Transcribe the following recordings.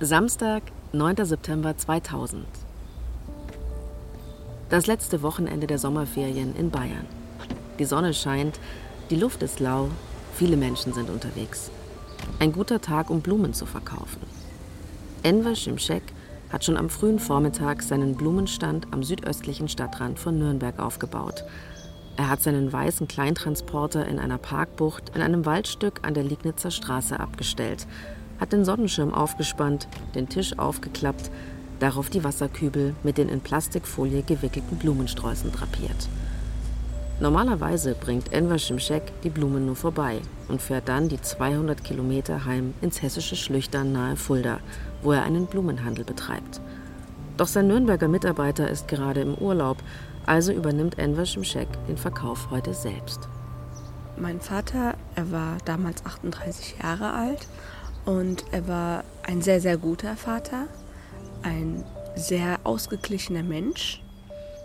Samstag, 9. September 2000. Das letzte Wochenende der Sommerferien in Bayern. Die Sonne scheint, die Luft ist lau, viele Menschen sind unterwegs. Ein guter Tag, um Blumen zu verkaufen. Enver Şimşek hat schon am frühen Vormittag seinen Blumenstand am südöstlichen Stadtrand von Nürnberg aufgebaut. Er hat seinen weißen Kleintransporter in einer Parkbucht in einem Waldstück an der Liegnitzer Straße abgestellt – hat den Sonnenschirm aufgespannt, den Tisch aufgeklappt, darauf die Wasserkübel mit den in Plastikfolie gewickelten Blumensträußen drapiert. Normalerweise bringt Enver Şimşek die Blumen nur vorbei und fährt dann die 200 Kilometer heim ins hessische Schlüchtern nahe Fulda, wo er einen Blumenhandel betreibt. Doch sein Nürnberger Mitarbeiter ist gerade im Urlaub, also übernimmt Enver Şimşek den Verkauf heute selbst. Mein Vater, er war damals 38 Jahre alt und er war ein sehr, sehr guter Vater, ein sehr ausgeglichener Mensch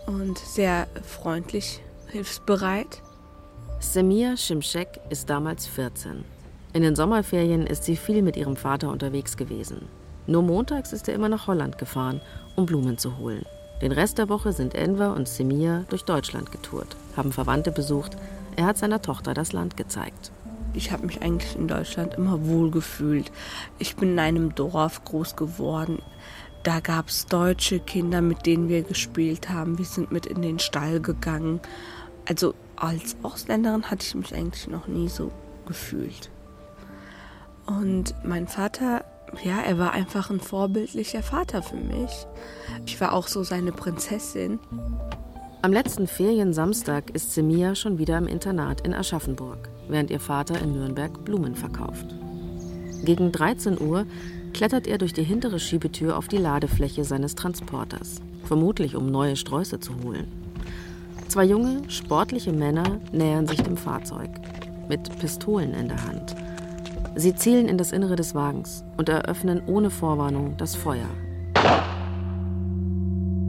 und sehr freundlich, hilfsbereit. Semir Şimşek ist damals 14. In den Sommerferien ist sie viel mit ihrem Vater unterwegs gewesen. Nur montags ist er immer nach Holland gefahren, um Blumen zu holen. Den Rest der Woche sind Enver und Semir durch Deutschland getourt, haben Verwandte besucht. Er hat seiner Tochter das Land gezeigt ich habe mich eigentlich in Deutschland immer wohl gefühlt. Ich bin in einem Dorf groß geworden. Da gab es deutsche Kinder, mit denen wir gespielt haben. Wir sind mit in den Stall gegangen. Also als Ausländerin hatte ich mich eigentlich noch nie so gefühlt. Und mein Vater, ja, er war einfach ein vorbildlicher Vater für mich. Ich war auch so seine Prinzessin. Am letzten Feriensamstag ist Semia schon wieder im Internat in Aschaffenburg, während ihr Vater in Nürnberg Blumen verkauft. Gegen 13 Uhr klettert er durch die hintere Schiebetür auf die Ladefläche seines Transporters, vermutlich um neue Sträuße zu holen. Zwei junge, sportliche Männer nähern sich dem Fahrzeug, mit Pistolen in der Hand. Sie zielen in das Innere des Wagens und eröffnen ohne Vorwarnung das Feuer.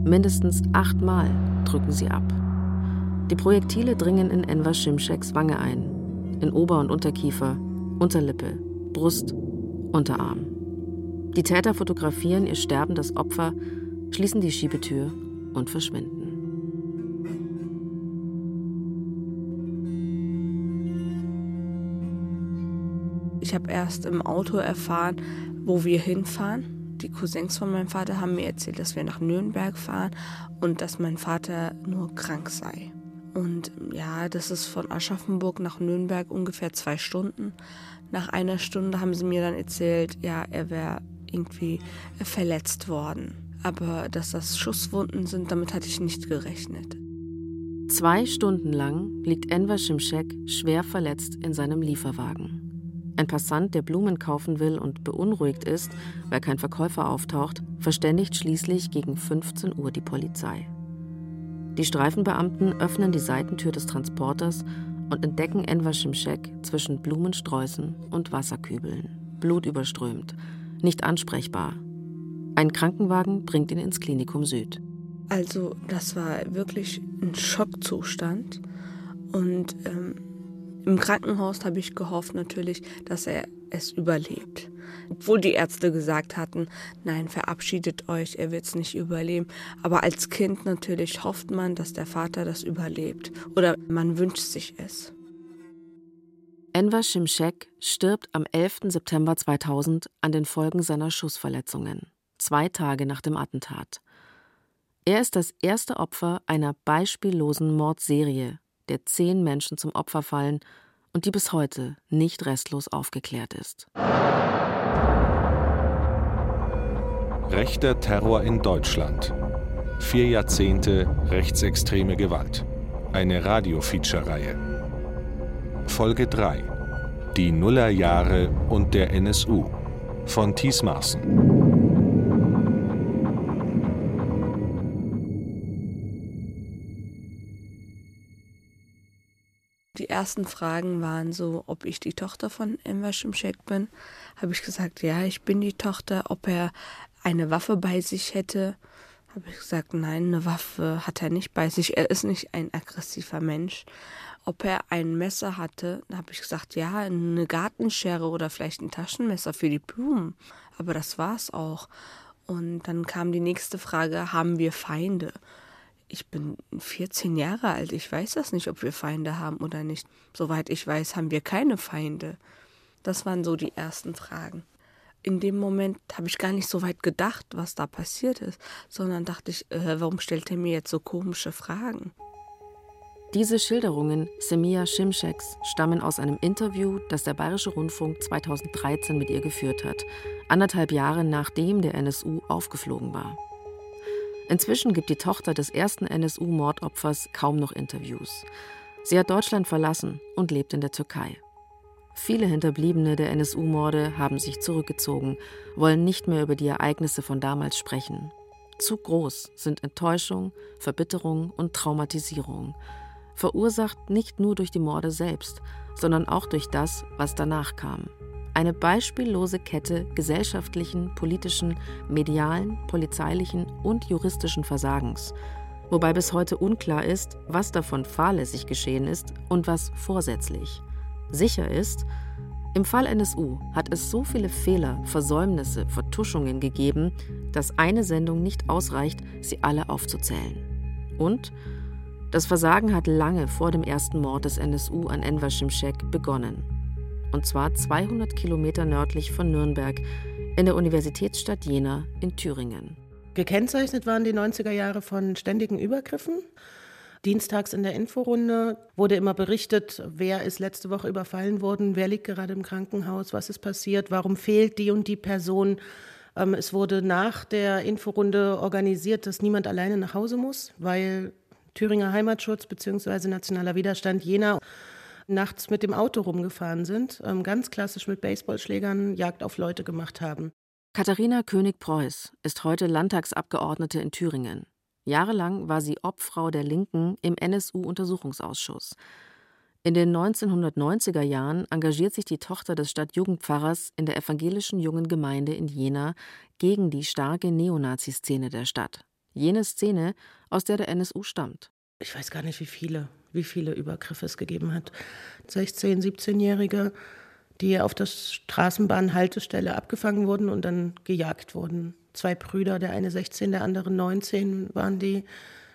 Mindestens achtmal drücken sie ab. Die Projektile dringen in Enver Şimşeks Wange ein, in Ober- und Unterkiefer, Unterlippe, Brust, Unterarm. Die Täter fotografieren ihr sterbendes Opfer, schließen die Schiebetür und verschwinden. Ich habe erst im Auto erfahren, wo wir hinfahren die Cousins von meinem Vater haben mir erzählt, dass wir nach Nürnberg fahren und dass mein Vater nur krank sei. Und ja, das ist von Aschaffenburg nach Nürnberg ungefähr zwei Stunden. Nach einer Stunde haben sie mir dann erzählt, ja, er wäre irgendwie verletzt worden. Aber dass das Schusswunden sind, damit hatte ich nicht gerechnet. Zwei Stunden lang liegt Enver Şimşek schwer verletzt in seinem Lieferwagen. Ein Passant, der Blumen kaufen will und beunruhigt ist, weil kein Verkäufer auftaucht, verständigt schließlich gegen 15 Uhr die Polizei. Die Streifenbeamten öffnen die Seitentür des Transporters und entdecken Enver Şimşek zwischen Blumensträußen und Wasserkübeln, blutüberströmt, nicht ansprechbar. Ein Krankenwagen bringt ihn ins Klinikum Süd. Also das war wirklich ein Schockzustand und ähm im Krankenhaus habe ich gehofft natürlich, dass er es überlebt. Obwohl die Ärzte gesagt hatten, nein, verabschiedet euch, er wird es nicht überleben. Aber als Kind natürlich hofft man, dass der Vater das überlebt. Oder man wünscht sich es. Enver Şimşek stirbt am 11. September 2000 an den Folgen seiner Schussverletzungen, zwei Tage nach dem Attentat. Er ist das erste Opfer einer beispiellosen Mordserie der zehn Menschen zum Opfer fallen und die bis heute nicht restlos aufgeklärt ist. Rechter Terror in Deutschland. Vier Jahrzehnte rechtsextreme Gewalt. Eine Radio-Feature-Reihe. Folge 3. Die Nullerjahre und der NSU. Von Thies Marsen. Ersten Fragen waren so, ob ich die Tochter von Enver Şimşek bin. Habe ich gesagt, ja, ich bin die Tochter. Ob er eine Waffe bei sich hätte, habe ich gesagt, nein, eine Waffe hat er nicht bei sich. Er ist nicht ein aggressiver Mensch. Ob er ein Messer hatte, habe ich gesagt, ja, eine Gartenschere oder vielleicht ein Taschenmesser für die Blumen. Aber das war's auch. Und dann kam die nächste Frage, haben wir Feinde? Ich bin 14 Jahre alt, ich weiß das nicht, ob wir Feinde haben oder nicht. Soweit ich weiß, haben wir keine Feinde. Das waren so die ersten Fragen. In dem Moment habe ich gar nicht so weit gedacht, was da passiert ist, sondern dachte ich, äh, warum stellt er mir jetzt so komische Fragen? Diese Schilderungen Semia Schimscheks stammen aus einem Interview, das der Bayerische Rundfunk 2013 mit ihr geführt hat, anderthalb Jahre nachdem der NSU aufgeflogen war. Inzwischen gibt die Tochter des ersten NSU-Mordopfers kaum noch Interviews. Sie hat Deutschland verlassen und lebt in der Türkei. Viele Hinterbliebene der NSU-Morde haben sich zurückgezogen, wollen nicht mehr über die Ereignisse von damals sprechen. Zu groß sind Enttäuschung, Verbitterung und Traumatisierung verursacht nicht nur durch die Morde selbst, sondern auch durch das, was danach kam. Eine beispiellose Kette gesellschaftlichen, politischen, medialen, polizeilichen und juristischen Versagens, wobei bis heute unklar ist, was davon fahrlässig geschehen ist und was vorsätzlich. Sicher ist, im Fall NSU hat es so viele Fehler, Versäumnisse, Vertuschungen gegeben, dass eine Sendung nicht ausreicht, sie alle aufzuzählen. Und das Versagen hat lange vor dem ersten Mord des NSU an Enver Şimşek begonnen. Und zwar 200 Kilometer nördlich von Nürnberg in der Universitätsstadt Jena in Thüringen. Gekennzeichnet waren die 90er Jahre von ständigen Übergriffen. Dienstags in der Inforunde wurde immer berichtet, wer ist letzte Woche überfallen worden, wer liegt gerade im Krankenhaus, was ist passiert, warum fehlt die und die Person. Ähm, es wurde nach der Inforunde organisiert, dass niemand alleine nach Hause muss, weil Thüringer Heimatschutz bzw. Nationaler Widerstand Jena nachts mit dem Auto rumgefahren sind, ähm, ganz klassisch mit Baseballschlägern Jagd auf Leute gemacht haben. Katharina König-Preuß ist heute Landtagsabgeordnete in Thüringen. Jahrelang war sie Obfrau der Linken im NSU-Untersuchungsausschuss. In den 1990er Jahren engagiert sich die Tochter des Stadtjugendpfarrers in der evangelischen jungen Gemeinde in Jena gegen die starke Neonazi-Szene der Stadt. Jene Szene, aus der der NSU stammt. Ich weiß gar nicht, wie viele, wie viele Übergriffe es gegeben hat. 16-, 17-Jährige, die auf der Straßenbahnhaltestelle abgefangen wurden und dann gejagt wurden. Zwei Brüder, der eine 16, der andere 19, waren die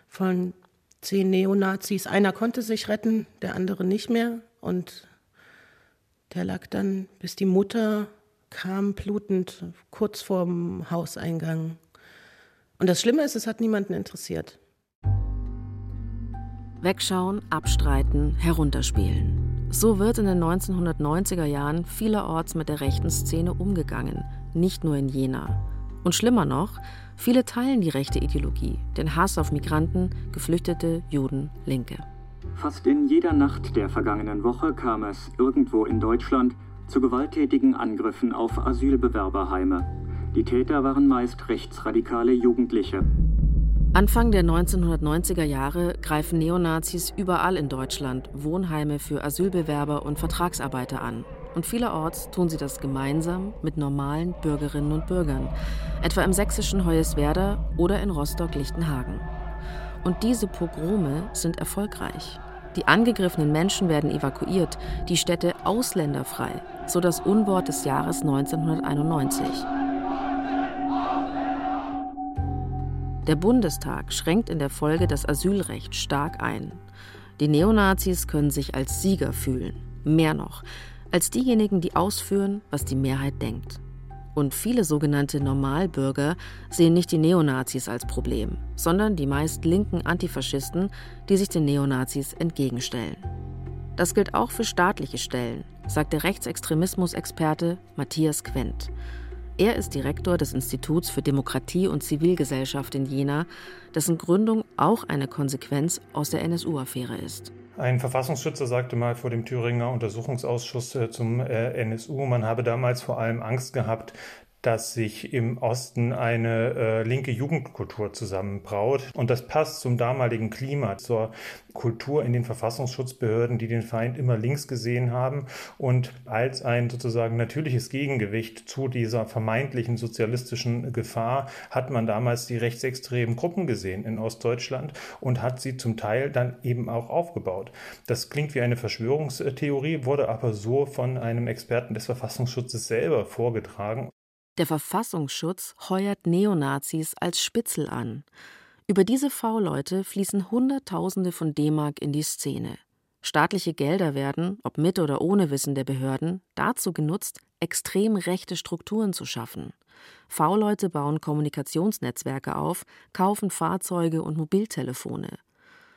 von zehn Neonazis. Einer konnte sich retten, der andere nicht mehr. Und der lag dann, bis die Mutter kam, blutend kurz vorm Hauseingang und das Schlimme ist, es hat niemanden interessiert. Wegschauen, abstreiten, herunterspielen. So wird in den 1990er Jahren vielerorts mit der rechten Szene umgegangen, nicht nur in Jena. Und schlimmer noch, viele teilen die rechte Ideologie, den Hass auf Migranten, Geflüchtete, Juden, Linke. Fast in jeder Nacht der vergangenen Woche kam es irgendwo in Deutschland zu gewalttätigen Angriffen auf Asylbewerberheime. Die Täter waren meist rechtsradikale Jugendliche. Anfang der 1990er Jahre greifen Neonazis überall in Deutschland Wohnheime für Asylbewerber und Vertragsarbeiter an. Und vielerorts tun sie das gemeinsam mit normalen Bürgerinnen und Bürgern, etwa im sächsischen Hoyerswerda oder in Rostock-Lichtenhagen. Und diese Pogrome sind erfolgreich. Die angegriffenen Menschen werden evakuiert, die Städte ausländerfrei, so das Unwort des Jahres 1991. Der Bundestag schränkt in der Folge das Asylrecht stark ein. Die Neonazis können sich als Sieger fühlen. Mehr noch, als diejenigen, die ausführen, was die Mehrheit denkt. Und viele sogenannte Normalbürger sehen nicht die Neonazis als Problem, sondern die meist linken Antifaschisten, die sich den Neonazis entgegenstellen. Das gilt auch für staatliche Stellen, sagt der Rechtsextremismusexperte Matthias Quent. Er ist Direktor des Instituts für Demokratie und Zivilgesellschaft in Jena, dessen Gründung auch eine Konsequenz aus der NSU-Affäre ist. Ein Verfassungsschützer sagte mal vor dem Thüringer Untersuchungsausschuss äh, zum äh, NSU, man habe damals vor allem Angst gehabt, dass sich im Osten eine äh, linke Jugendkultur zusammenbraut. Und das passt zum damaligen Klima, zur Kultur in den Verfassungsschutzbehörden, die den Feind immer links gesehen haben. Und als ein sozusagen natürliches Gegengewicht zu dieser vermeintlichen sozialistischen Gefahr hat man damals die rechtsextremen Gruppen gesehen in Ostdeutschland und hat sie zum Teil dann eben auch aufgebaut. Das klingt wie eine Verschwörungstheorie, wurde aber so von einem Experten des Verfassungsschutzes selber vorgetragen. Der Verfassungsschutz heuert Neonazis als Spitzel an. Über diese V-Leute fließen Hunderttausende von D-Mark in die Szene. Staatliche Gelder werden, ob mit oder ohne Wissen der Behörden, dazu genutzt, extrem rechte Strukturen zu schaffen. V-Leute bauen Kommunikationsnetzwerke auf, kaufen Fahrzeuge und Mobiltelefone.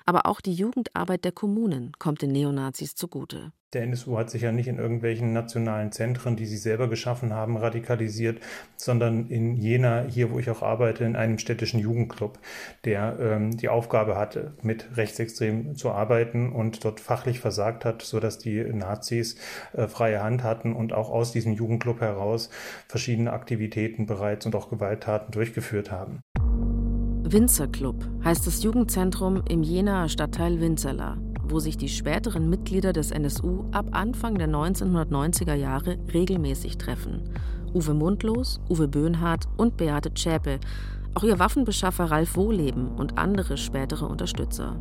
Aber auch die Jugendarbeit der Kommunen kommt den Neonazis zugute. Der NSU hat sich ja nicht in irgendwelchen nationalen Zentren, die sie selber geschaffen haben, radikalisiert, sondern in Jena, hier wo ich auch arbeite, in einem städtischen Jugendclub, der ähm, die Aufgabe hatte, mit Rechtsextremen zu arbeiten und dort fachlich versagt hat, sodass die Nazis äh, freie Hand hatten und auch aus diesem Jugendclub heraus verschiedene Aktivitäten bereits und auch Gewalttaten durchgeführt haben. Winzerclub heißt das Jugendzentrum im Jenaer Stadtteil Winzerla, wo sich die späteren Mitglieder des NSU ab Anfang der 1990er Jahre regelmäßig treffen. Uwe Mundlos, Uwe Böhnhardt und Beate Zschäpe, auch ihr Waffenbeschaffer Ralf Wohleben und andere spätere Unterstützer.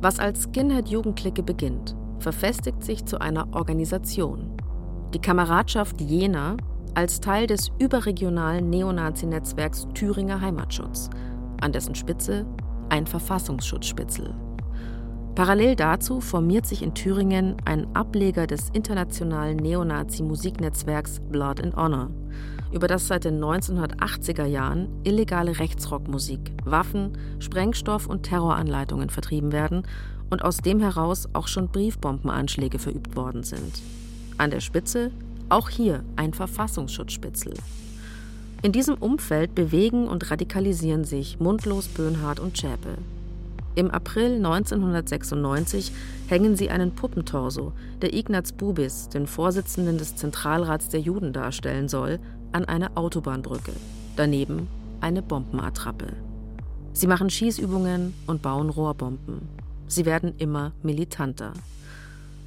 Was als Skinhead-Jugendklicke beginnt, verfestigt sich zu einer Organisation. Die Kameradschaft Jena als Teil des überregionalen Neonazi-Netzwerks Thüringer Heimatschutz – an dessen Spitze ein Verfassungsschutzspitzel. Parallel dazu formiert sich in Thüringen ein Ableger des internationalen Neonazi-Musiknetzwerks Blood and Honor, über das seit den 1980er Jahren illegale Rechtsrockmusik, Waffen, Sprengstoff und Terroranleitungen vertrieben werden und aus dem heraus auch schon Briefbombenanschläge verübt worden sind. An der Spitze auch hier ein Verfassungsschutzspitzel. In diesem Umfeld bewegen und radikalisieren sich Mundlos, Böhnhardt und Schäpe. Im April 1996 hängen sie einen Puppentorso, der Ignaz Bubis, den Vorsitzenden des Zentralrats der Juden darstellen soll, an eine Autobahnbrücke. Daneben eine Bombenattrappe. Sie machen Schießübungen und bauen Rohrbomben. Sie werden immer militanter.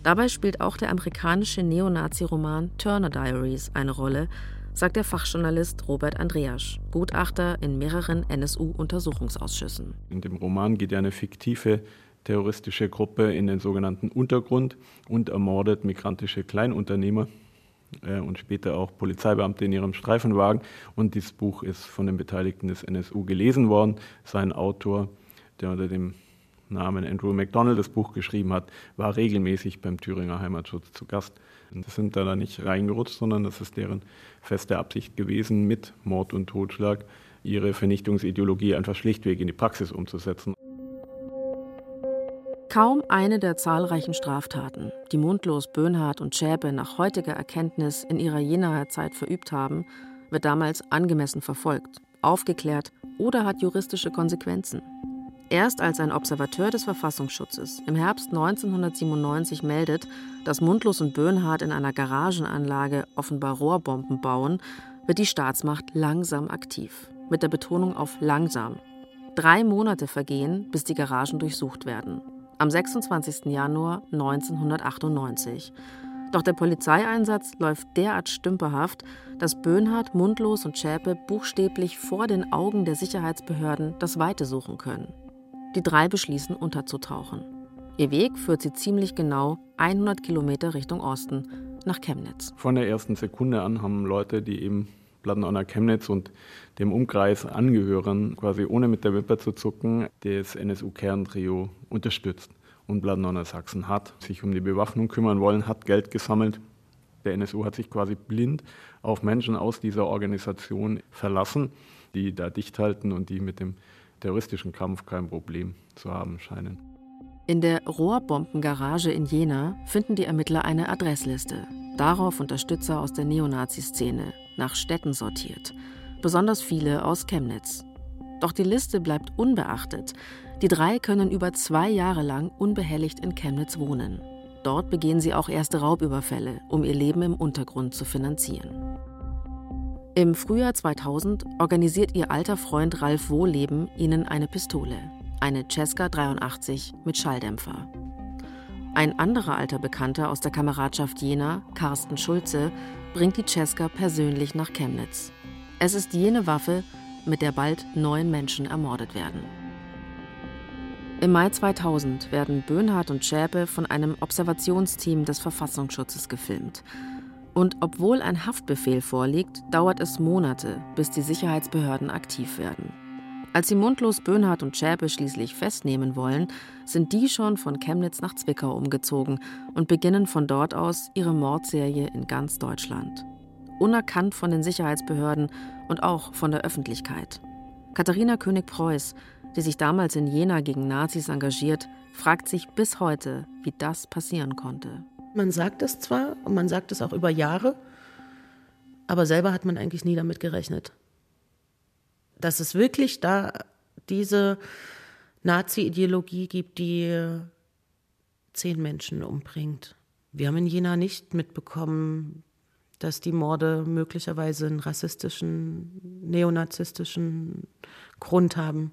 Dabei spielt auch der amerikanische Neonazi-Roman Turner Diaries eine Rolle, sagt der Fachjournalist Robert Andreasch, Gutachter in mehreren NSU-Untersuchungsausschüssen. In dem Roman geht eine fiktive terroristische Gruppe in den sogenannten Untergrund und ermordet migrantische Kleinunternehmer äh, und später auch Polizeibeamte in ihrem Streifenwagen. Und dieses Buch ist von den Beteiligten des NSU gelesen worden. Sein Autor, der unter dem Namen Andrew MacDonald das Buch geschrieben hat, war regelmäßig beim Thüringer Heimatschutz zu Gast. Das sind da nicht reingerutscht, sondern das ist deren feste Absicht gewesen, mit Mord und Totschlag ihre Vernichtungsideologie einfach schlichtweg in die Praxis umzusetzen. Kaum eine der zahlreichen Straftaten, die Mundlos, Böhnhardt und Schäpe nach heutiger Erkenntnis in ihrer Jenaer Zeit verübt haben, wird damals angemessen verfolgt, aufgeklärt oder hat juristische Konsequenzen. Erst als ein Observateur des Verfassungsschutzes im Herbst 1997 meldet, dass Mundlos und Böhnhardt in einer Garagenanlage offenbar Rohrbomben bauen, wird die Staatsmacht langsam aktiv. Mit der Betonung auf langsam. Drei Monate vergehen, bis die Garagen durchsucht werden. Am 26. Januar 1998. Doch der Polizeieinsatz läuft derart stümperhaft, dass Böhnhardt, Mundlos und Schäpe buchstäblich vor den Augen der Sicherheitsbehörden das Weite suchen können. Die drei beschließen, unterzutauchen. Ihr Weg führt sie ziemlich genau 100 Kilometer Richtung Osten, nach Chemnitz. Von der ersten Sekunde an haben Leute, die eben Plattenauer Chemnitz und dem Umkreis angehören, quasi ohne mit der Wimper zu zucken, das NSU-Kerntrio unterstützt. Und Plattenauer Sachsen hat sich um die Bewaffnung kümmern wollen, hat Geld gesammelt. Der NSU hat sich quasi blind auf Menschen aus dieser Organisation verlassen, die da dicht halten und die mit dem terroristischen Kampf kein Problem zu haben scheinen. In der Rohrbombengarage in Jena finden die Ermittler eine Adressliste. Darauf Unterstützer aus der Neonazi-Szene, nach Städten sortiert. Besonders viele aus Chemnitz. Doch die Liste bleibt unbeachtet. Die drei können über zwei Jahre lang unbehelligt in Chemnitz wohnen. Dort begehen sie auch erste Raubüberfälle, um ihr Leben im Untergrund zu finanzieren. Im Frühjahr 2000 organisiert ihr alter Freund Ralf Wohleben ihnen eine Pistole, eine Cesca 83 mit Schalldämpfer. Ein anderer alter Bekannter aus der Kameradschaft Jena, Carsten Schulze, bringt die Cesca persönlich nach Chemnitz. Es ist jene Waffe, mit der bald neun Menschen ermordet werden. Im Mai 2000 werden Böhnhardt und Schäpe von einem Observationsteam des Verfassungsschutzes gefilmt. Und obwohl ein Haftbefehl vorliegt, dauert es Monate, bis die Sicherheitsbehörden aktiv werden. Als sie Mundlos, Böhnhardt und Schäpe schließlich festnehmen wollen, sind die schon von Chemnitz nach Zwickau umgezogen und beginnen von dort aus ihre Mordserie in ganz Deutschland. Unerkannt von den Sicherheitsbehörden und auch von der Öffentlichkeit. Katharina König-Preuß, die sich damals in Jena gegen Nazis engagiert, fragt sich bis heute, wie das passieren konnte. Man sagt es zwar und man sagt es auch über Jahre, aber selber hat man eigentlich nie damit gerechnet dass es wirklich da diese Nazi-Ideologie gibt, die zehn Menschen umbringt. Wir haben in Jena nicht mitbekommen, dass die Morde möglicherweise einen rassistischen, neonazistischen Grund haben.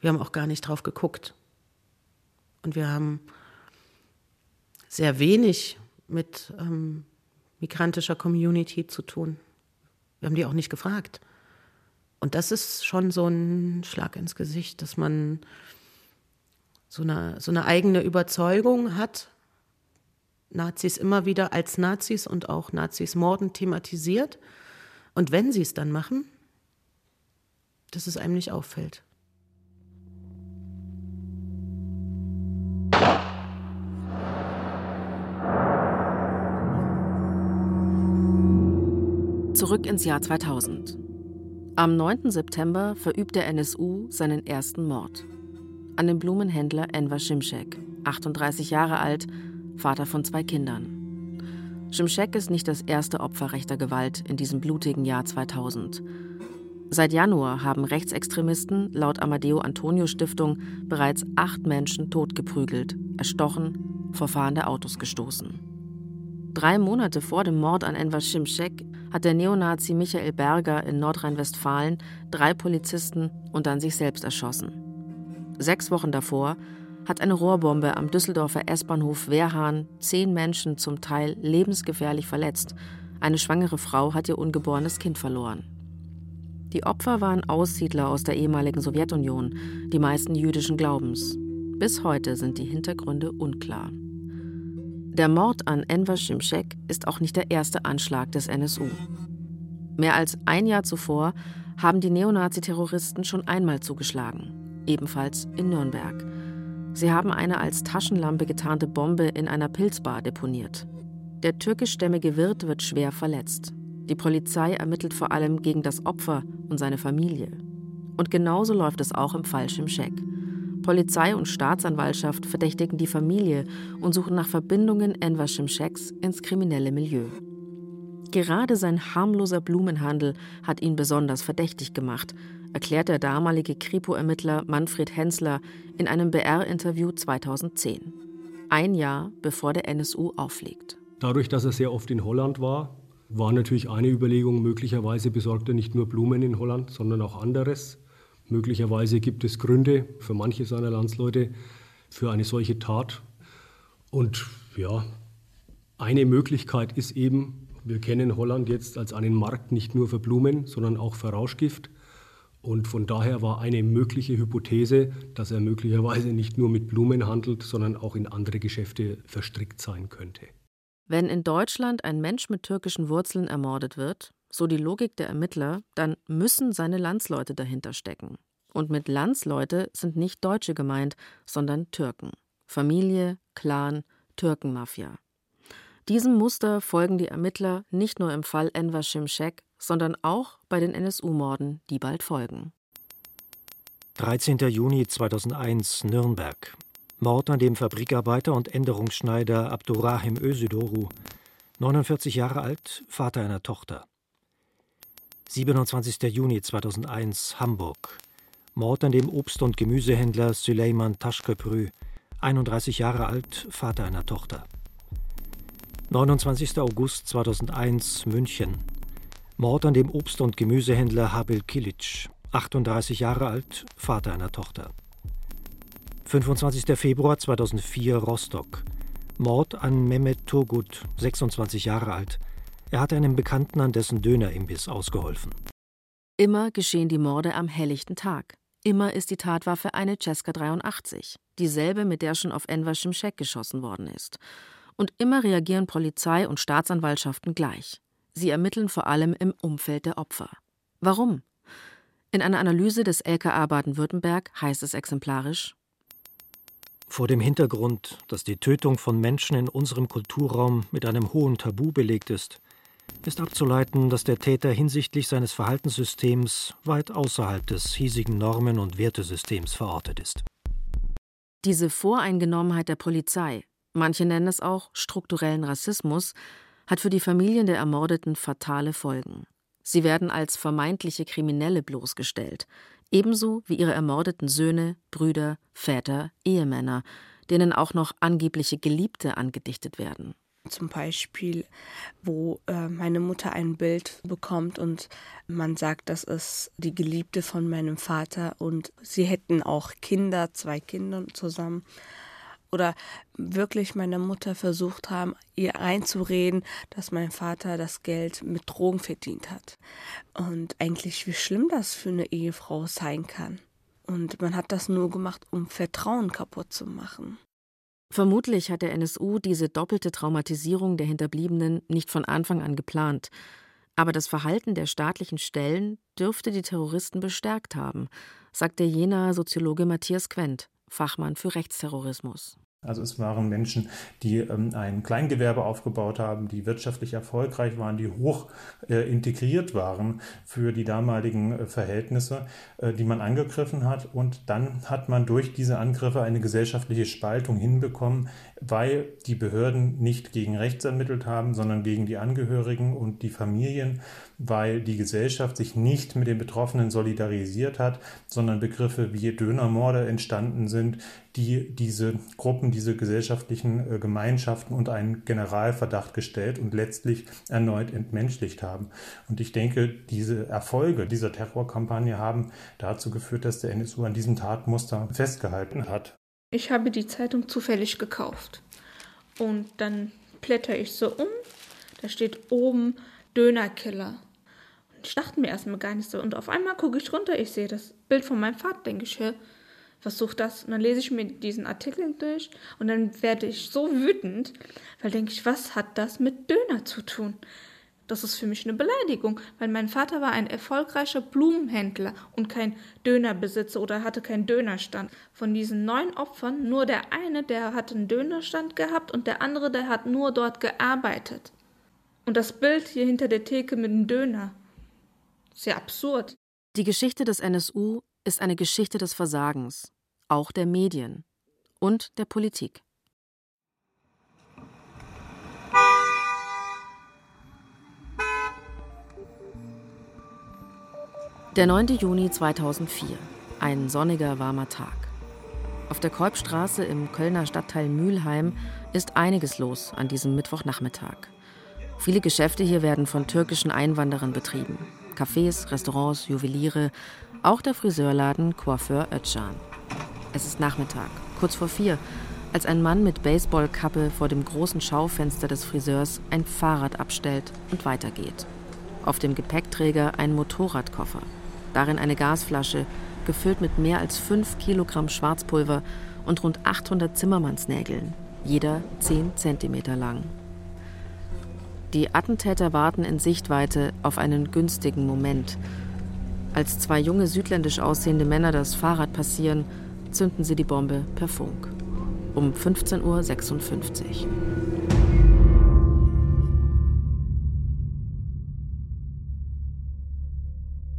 Wir haben auch gar nicht drauf geguckt. Und wir haben sehr wenig mit ähm, migrantischer Community zu tun. Wir haben die auch nicht gefragt. Und das ist schon so ein Schlag ins Gesicht, dass man so eine, so eine eigene Überzeugung hat, Nazis immer wieder als Nazis und auch Nazis morden thematisiert. Und wenn sie es dann machen, dass es einem nicht auffällt. Zurück ins Jahr 2000. Am 9. September verübt der NSU seinen ersten Mord. An den Blumenhändler Enver Şimşek, 38 Jahre alt, Vater von zwei Kindern. Şimşek ist nicht das erste Opfer rechter Gewalt in diesem blutigen Jahr 2000. Seit Januar haben Rechtsextremisten laut Amadeo Antonio Stiftung bereits acht Menschen totgeprügelt, erstochen, vor fahrende Autos gestoßen. Drei Monate vor dem Mord an Enver Şimşek hat der Neonazi Michael Berger in Nordrhein-Westfalen drei Polizisten und dann sich selbst erschossen. Sechs Wochen davor hat eine Rohrbombe am Düsseldorfer S-Bahnhof Wehrhahn zehn Menschen zum Teil lebensgefährlich verletzt. Eine schwangere Frau hat ihr ungeborenes Kind verloren. Die Opfer waren Aussiedler aus der ehemaligen Sowjetunion, die meisten jüdischen Glaubens. Bis heute sind die Hintergründe unklar. Der Mord an Enver Şimşek ist auch nicht der erste Anschlag des NSU. Mehr als ein Jahr zuvor haben die Neonazi-Terroristen schon einmal zugeschlagen, ebenfalls in Nürnberg. Sie haben eine als Taschenlampe getarnte Bombe in einer Pilzbar deponiert. Der türkischstämmige Wirt wird schwer verletzt. Die Polizei ermittelt vor allem gegen das Opfer und seine Familie. Und genauso läuft es auch im Fall Şimşek. Polizei und Staatsanwaltschaft verdächtigen die Familie und suchen nach Verbindungen Enver Şimşeks ins kriminelle Milieu. Gerade sein harmloser Blumenhandel hat ihn besonders verdächtig gemacht, erklärt der damalige Kripo-Ermittler Manfred Hensler in einem BR-Interview 2010. Ein Jahr bevor der NSU auflegt. Dadurch, dass er sehr oft in Holland war, war natürlich eine Überlegung, möglicherweise besorgt er nicht nur Blumen in Holland, sondern auch anderes. Möglicherweise gibt es Gründe für manche seiner Landsleute für eine solche Tat. Und ja, eine Möglichkeit ist eben, wir kennen Holland jetzt als einen Markt nicht nur für Blumen, sondern auch für Rauschgift. Und von daher war eine mögliche Hypothese, dass er möglicherweise nicht nur mit Blumen handelt, sondern auch in andere Geschäfte verstrickt sein könnte. Wenn in Deutschland ein Mensch mit türkischen Wurzeln ermordet wird, so die Logik der Ermittler, dann müssen seine Landsleute dahinter stecken. Und mit Landsleute sind nicht Deutsche gemeint, sondern Türken. Familie, Clan, Türkenmafia. Diesem Muster folgen die Ermittler nicht nur im Fall Enver Şimşek, sondern auch bei den NSU-Morden, die bald folgen. 13. Juni 2001 Nürnberg. Mord an dem Fabrikarbeiter und Änderungsschneider Abdurrahim Özüdoru, 49 Jahre alt, Vater einer Tochter. 27. Juni 2001 Hamburg. Mord an dem Obst- und Gemüsehändler Süleyman Taschköprü, 31 Jahre alt, Vater einer Tochter. 29. August 2001 München. Mord an dem Obst- und Gemüsehändler Habil Kilic, 38 Jahre alt, Vater einer Tochter. 25. Februar 2004 Rostock. Mord an Mehmet Turgut, 26 Jahre alt, er hatte einem Bekannten an dessen Dönerimbiss ausgeholfen. Immer geschehen die Morde am helllichten Tag. Immer ist die Tatwaffe eine Cesca 83, dieselbe, mit der schon auf Enver Şimşek geschossen worden ist. Und immer reagieren Polizei und Staatsanwaltschaften gleich. Sie ermitteln vor allem im Umfeld der Opfer. Warum? In einer Analyse des LKA Baden-Württemberg heißt es exemplarisch: Vor dem Hintergrund, dass die Tötung von Menschen in unserem Kulturraum mit einem hohen Tabu belegt ist, ist abzuleiten, dass der Täter hinsichtlich seines Verhaltenssystems weit außerhalb des hiesigen Normen- und Wertesystems verortet ist. Diese Voreingenommenheit der Polizei, manche nennen es auch strukturellen Rassismus, hat für die Familien der Ermordeten fatale Folgen. Sie werden als vermeintliche Kriminelle bloßgestellt, ebenso wie ihre ermordeten Söhne, Brüder, Väter, Ehemänner, denen auch noch angebliche Geliebte angedichtet werden. Zum Beispiel, wo äh, meine Mutter ein Bild bekommt und man sagt, das ist die Geliebte von meinem Vater und sie hätten auch Kinder, zwei Kinder zusammen oder wirklich meiner Mutter versucht haben, ihr einzureden, dass mein Vater das Geld mit Drogen verdient hat. Und eigentlich, wie schlimm das für eine Ehefrau sein kann. Und man hat das nur gemacht, um Vertrauen kaputt zu machen. Vermutlich hat der NSU diese doppelte Traumatisierung der Hinterbliebenen nicht von Anfang an geplant. Aber das Verhalten der staatlichen Stellen dürfte die Terroristen bestärkt haben, sagt der Jenaer Soziologe Matthias Quent, Fachmann für Rechtsterrorismus. Also es waren Menschen, die ähm, ein Kleingewerbe aufgebaut haben, die wirtschaftlich erfolgreich waren, die hoch äh, integriert waren für die damaligen äh, Verhältnisse, äh, die man angegriffen hat. Und dann hat man durch diese Angriffe eine gesellschaftliche Spaltung hinbekommen, weil die Behörden nicht gegen rechts ermittelt haben, sondern gegen die Angehörigen und die Familien, weil die Gesellschaft sich nicht mit den Betroffenen solidarisiert hat, sondern Begriffe wie Dönermorde entstanden sind, die diese Gruppen, diese gesellschaftlichen äh, Gemeinschaften unter einen Generalverdacht gestellt und letztlich erneut entmenschlicht haben. Und ich denke, diese Erfolge dieser Terrorkampagne haben dazu geführt, dass der NSU an diesem Tatmuster festgehalten hat. Ich habe die Zeitung zufällig gekauft. Und dann blätter ich so um. Da steht oben Dönerkiller. Ich dachte mir erstmal gar nicht so. Und auf einmal gucke ich runter, ich sehe das Bild von meinem Vater, denke ich, was sucht das? Und dann lese ich mir diesen Artikel durch und dann werde ich so wütend, weil denke ich, was hat das mit Döner zu tun? Das ist für mich eine Beleidigung, weil mein Vater war ein erfolgreicher Blumenhändler und kein Dönerbesitzer oder hatte keinen Dönerstand. Von diesen neun Opfern nur der eine, der hat einen Dönerstand gehabt und der andere, der hat nur dort gearbeitet. Und das Bild hier hinter der Theke mit dem Döner. Sehr absurd. Die Geschichte des NSU ist eine Geschichte des Versagens, auch der Medien und der Politik. Der 9. Juni 2004, ein sonniger, warmer Tag. Auf der Kolbstraße im Kölner Stadtteil Mülheim ist einiges los an diesem Mittwochnachmittag. Viele Geschäfte hier werden von türkischen Einwanderern betrieben. Cafés, Restaurants, Juweliere, auch der Friseurladen Coiffeur Özcan. Es ist Nachmittag, kurz vor vier, als ein Mann mit Baseballkappe vor dem großen Schaufenster des Friseurs ein Fahrrad abstellt und weitergeht. Auf dem Gepäckträger ein Motorradkoffer, darin eine Gasflasche, gefüllt mit mehr als fünf Kilogramm Schwarzpulver und rund 800 Zimmermannsnägeln, jeder zehn Zentimeter lang. Die Attentäter warten in Sichtweite auf einen günstigen Moment. Als zwei junge südländisch aussehende Männer das Fahrrad passieren, zünden sie die Bombe per Funk. Um 15.56 Uhr.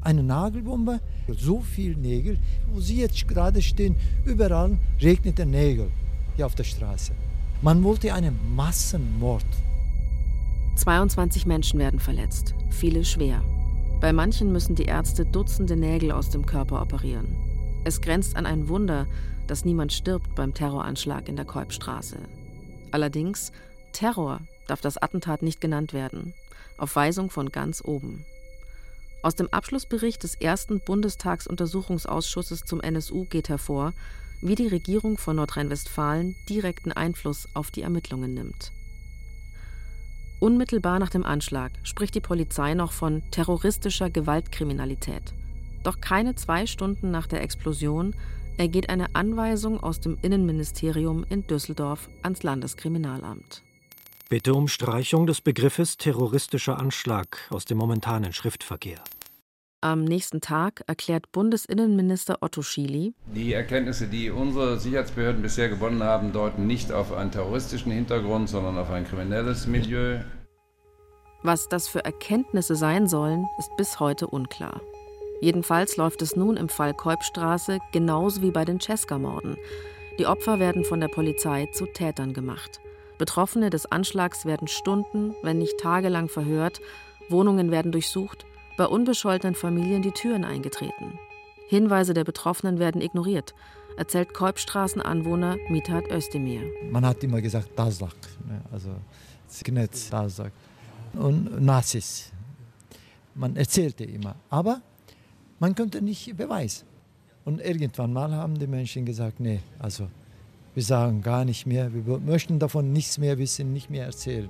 Eine Nagelbombe, so viel Nägel, wo Sie jetzt gerade stehen, überall regnet der Nägel hier auf der Straße. Man wollte einen Massenmord 22 Menschen werden verletzt, viele schwer. Bei manchen müssen die Ärzte Dutzende Nägel aus dem Körper operieren. Es grenzt an ein Wunder, dass niemand stirbt beim Terroranschlag in der Kolbstraße. Allerdings, Terror darf das Attentat nicht genannt werden, auf Weisung von ganz oben. Aus dem Abschlussbericht des ersten Bundestagsuntersuchungsausschusses zum NSU geht hervor, wie die Regierung von Nordrhein-Westfalen direkten Einfluss auf die Ermittlungen nimmt. Unmittelbar nach dem Anschlag spricht die Polizei noch von terroristischer Gewaltkriminalität. Doch keine zwei Stunden nach der Explosion ergeht eine Anweisung aus dem Innenministerium in Düsseldorf ans Landeskriminalamt. Bitte um Streichung des Begriffes terroristischer Anschlag aus dem momentanen Schriftverkehr. Am nächsten Tag erklärt Bundesinnenminister Otto Schily, die Erkenntnisse, die unsere Sicherheitsbehörden bisher gewonnen haben, deuten nicht auf einen terroristischen Hintergrund, sondern auf ein kriminelles Milieu. Was das für Erkenntnisse sein sollen, ist bis heute unklar. Jedenfalls läuft es nun im Fall Kolbstraße genauso wie bei den Cesca-Morden. Die Opfer werden von der Polizei zu Tätern gemacht. Betroffene des Anschlags werden Stunden, wenn nicht tagelang verhört, Wohnungen werden durchsucht, bei unbescholtenen Familien die Türen eingetreten. Hinweise der Betroffenen werden ignoriert, erzählt Kolbstraßenanwohner Mithat Özdemir. Man hat immer gesagt, Dasak, ne? also Sknet, Dasak. Und Nazis. Man erzählte immer. Aber man konnte nicht beweisen. Und irgendwann mal haben die Menschen gesagt, nee, also wir sagen gar nicht mehr, wir möchten davon nichts mehr wissen, nicht mehr erzählen.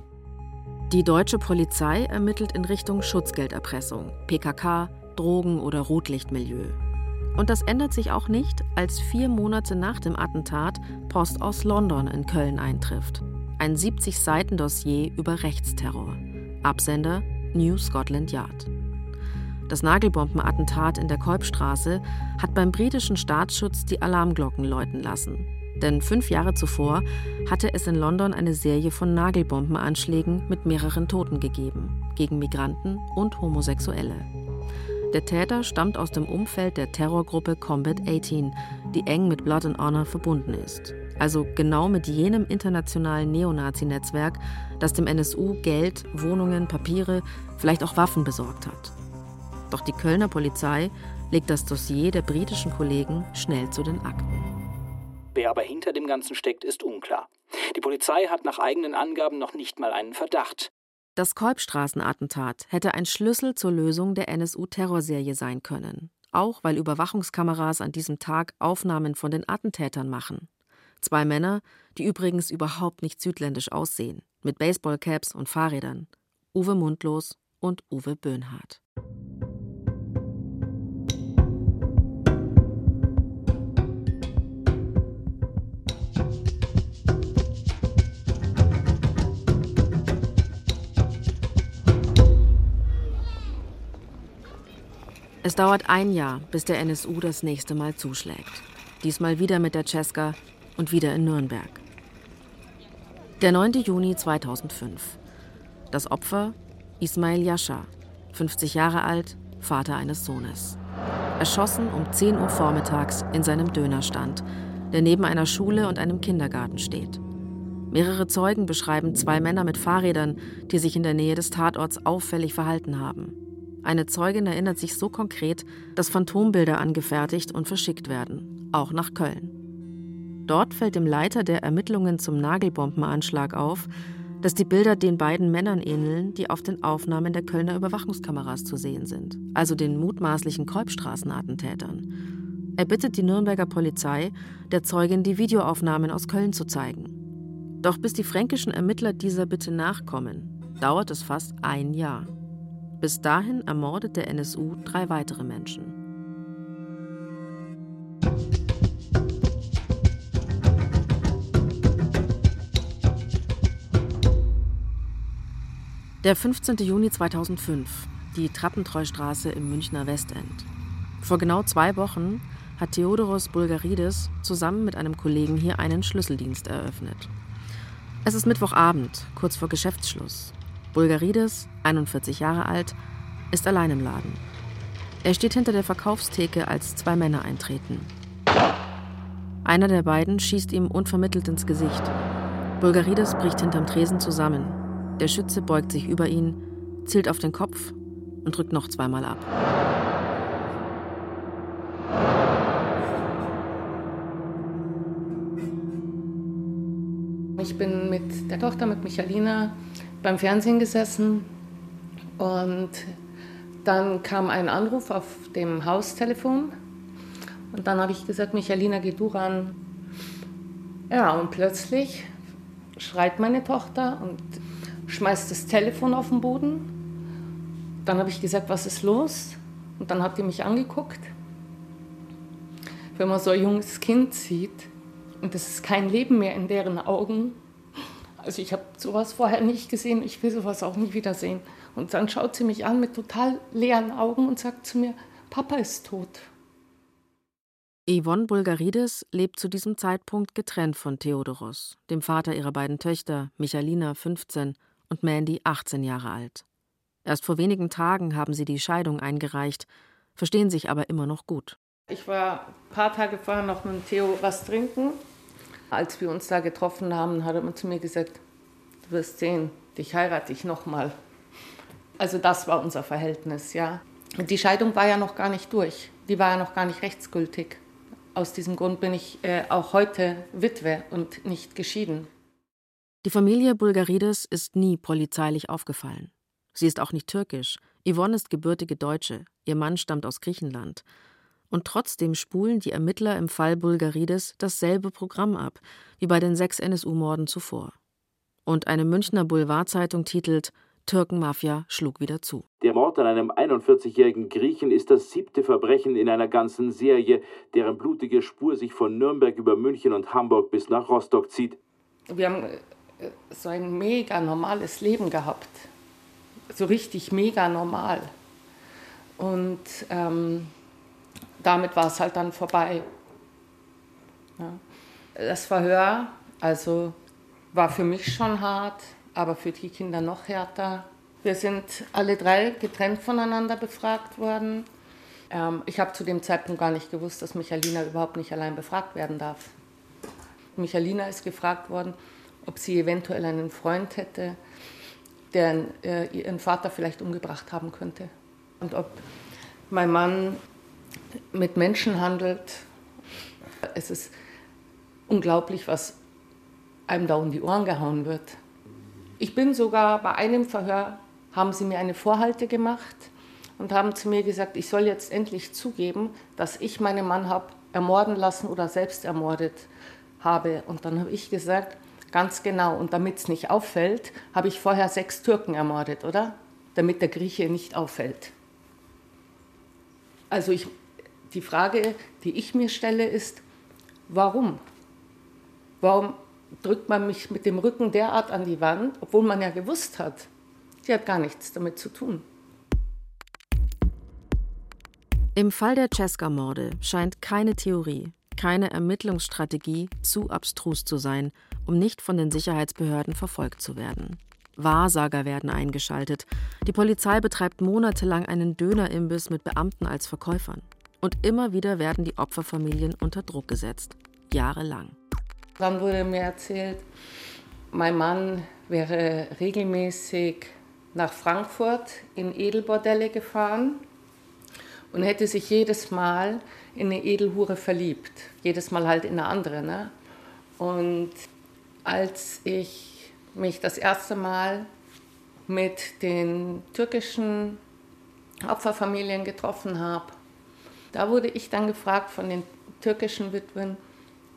Die deutsche Polizei ermittelt in Richtung Schutzgelderpressung, PKK, Drogen- oder Rotlichtmilieu. Und das ändert sich auch nicht, als vier Monate nach dem Attentat Post aus London in Köln eintrifft. Ein 70-Seiten-Dossier über Rechtsterror. Absender New Scotland Yard. Das Nagelbombenattentat in der Kolbstraße hat beim britischen Staatsschutz die Alarmglocken läuten lassen. Denn fünf Jahre zuvor hatte es in London eine Serie von Nagelbombenanschlägen mit mehreren Toten gegeben, gegen Migranten und Homosexuelle. Der Täter stammt aus dem Umfeld der Terrorgruppe Combat 18, die eng mit Blood and Honor verbunden ist. Also genau mit jenem internationalen Neonazi-Netzwerk, das dem NSU Geld, Wohnungen, Papiere, vielleicht auch Waffen besorgt hat. Doch die Kölner Polizei legt das Dossier der britischen Kollegen schnell zu den Akten. Wer aber hinter dem Ganzen steckt, ist unklar. Die Polizei hat nach eigenen Angaben noch nicht mal einen Verdacht. Das Kolbstraßenattentat hätte ein Schlüssel zur Lösung der NSU-Terrorserie sein können. Auch weil Überwachungskameras an diesem Tag Aufnahmen von den Attentätern machen. Zwei Männer, die übrigens überhaupt nicht südländisch aussehen, mit Baseballcaps und Fahrrädern. Uwe Mundlos und Uwe Böhnhardt. Es dauert ein Jahr, bis der NSU das nächste Mal zuschlägt. Diesmal wieder mit der Cesca und wieder in Nürnberg. Der 9. Juni 2005. Das Opfer Ismail Yasha, 50 Jahre alt, Vater eines Sohnes. Erschossen um 10 Uhr vormittags in seinem Dönerstand, der neben einer Schule und einem Kindergarten steht. Mehrere Zeugen beschreiben zwei Männer mit Fahrrädern, die sich in der Nähe des Tatorts auffällig verhalten haben. Eine Zeugin erinnert sich so konkret, dass Phantombilder angefertigt und verschickt werden, auch nach Köln. Dort fällt dem Leiter der Ermittlungen zum Nagelbombenanschlag auf, dass die Bilder den beiden Männern ähneln, die auf den Aufnahmen der Kölner Überwachungskameras zu sehen sind, also den mutmaßlichen Kolbstraßenattentätern. Er bittet die Nürnberger Polizei, der Zeugin die Videoaufnahmen aus Köln zu zeigen. Doch bis die fränkischen Ermittler dieser Bitte nachkommen, dauert es fast ein Jahr. Bis dahin ermordet der NSU drei weitere Menschen. Der 15. Juni 2005, die Trappentreustraße im Münchner Westend. Vor genau zwei Wochen hat Theodoros Bulgaridis zusammen mit einem Kollegen hier einen Schlüsseldienst eröffnet. Es ist Mittwochabend, kurz vor Geschäftsschluss. Bulgarides, 41 Jahre alt, ist allein im Laden. Er steht hinter der Verkaufstheke, als zwei Männer eintreten. Einer der beiden schießt ihm unvermittelt ins Gesicht. Bulgarides bricht hinterm Tresen zusammen. Der Schütze beugt sich über ihn, zielt auf den Kopf und drückt noch zweimal ab. Ich bin mit der Tochter, mit Michalina, beim Fernsehen gesessen und dann kam ein Anruf auf dem Haustelefon und dann habe ich gesagt, Michalina, geh du ran. Ja, und plötzlich schreit meine Tochter und schmeißt das Telefon auf den Boden. Dann habe ich gesagt, was ist los? Und dann hat die mich angeguckt. Wenn man so ein junges Kind sieht und es ist kein Leben mehr in deren Augen, Also ich habe sowas vorher nicht gesehen, ich will sowas auch nie wiedersehen. Und dann schaut sie mich an mit total leeren Augen und sagt zu mir, Papa ist tot. Yvonne Bulgaridis lebt zu diesem Zeitpunkt getrennt von Theodoros, dem Vater ihrer beiden Töchter, Michalina 15 und Mandy 18 Jahre alt. Erst vor wenigen Tagen haben sie die Scheidung eingereicht, verstehen sich aber immer noch gut. Ich war ein paar Tage vorher noch mit Theo was trinken. Als wir uns da getroffen haben, hat er zu mir gesagt, du wirst sehen, dich heirate ich nochmal. Also das war unser Verhältnis, ja. Die Scheidung war ja noch gar nicht durch. Die war ja noch gar nicht rechtsgültig. Aus diesem Grund bin ich äh, auch heute Witwe und nicht geschieden. Die Familie Bulgarides ist nie polizeilich aufgefallen. Sie ist auch nicht türkisch. Yvonne ist gebürtige Deutsche. Ihr Mann stammt aus Griechenland. Und trotzdem spulen die Ermittler im Fall Bulgarides dasselbe Programm ab wie bei den sechs NSU-Morden zuvor. Und eine Münchner Boulevardzeitung titelt Türkenmafia schlug wieder zu. Der Mord an einem 41-jährigen Griechen ist das siebte Verbrechen in einer ganzen Serie, deren blutige Spur sich von Nürnberg über München und Hamburg bis nach Rostock zieht. Wir haben äh, so ein mega normales Leben gehabt. So richtig mega normal. Und ähm, damit war es halt dann vorbei. Ja. Das Verhör, also war für mich schon hart aber für die Kinder noch härter. Wir sind alle drei getrennt voneinander befragt worden. Ähm, ich habe zu dem Zeitpunkt gar nicht gewusst, dass Michalina überhaupt nicht allein befragt werden darf. Michalina ist gefragt worden, ob sie eventuell einen Freund hätte, der äh, ihren Vater vielleicht umgebracht haben könnte. Und ob mein Mann mit Menschen handelt. Es ist unglaublich, was einem da um die Ohren gehauen wird. Ich bin sogar bei einem Verhör, haben sie mir eine Vorhalte gemacht und haben zu mir gesagt, ich soll jetzt endlich zugeben, dass ich meinen Mann habe ermorden lassen oder selbst ermordet habe. Und dann habe ich gesagt, ganz genau, und damit es nicht auffällt, habe ich vorher sechs Türken ermordet, oder? Damit der Grieche nicht auffällt. Also ich, die Frage, die ich mir stelle, ist, warum? Warum drückt man mich mit dem Rücken derart an die Wand, obwohl man ja gewusst hat, sie hat gar nichts damit zu tun. Im Fall der Cesca-Morde scheint keine Theorie, keine Ermittlungsstrategie zu abstrus zu sein, um nicht von den Sicherheitsbehörden verfolgt zu werden. Wahrsager werden eingeschaltet. Die Polizei betreibt monatelang einen Dönerimbiss mit Beamten als Verkäufern. Und immer wieder werden die Opferfamilien unter Druck gesetzt. Jahrelang. Dann wurde mir erzählt, mein Mann wäre regelmäßig nach Frankfurt in Edelbordelle gefahren und hätte sich jedes Mal in eine Edelhure verliebt. Jedes Mal halt in eine andere. Ne? Und als ich mich das erste Mal mit den türkischen Opferfamilien getroffen habe, da wurde ich dann gefragt von den türkischen Witwen,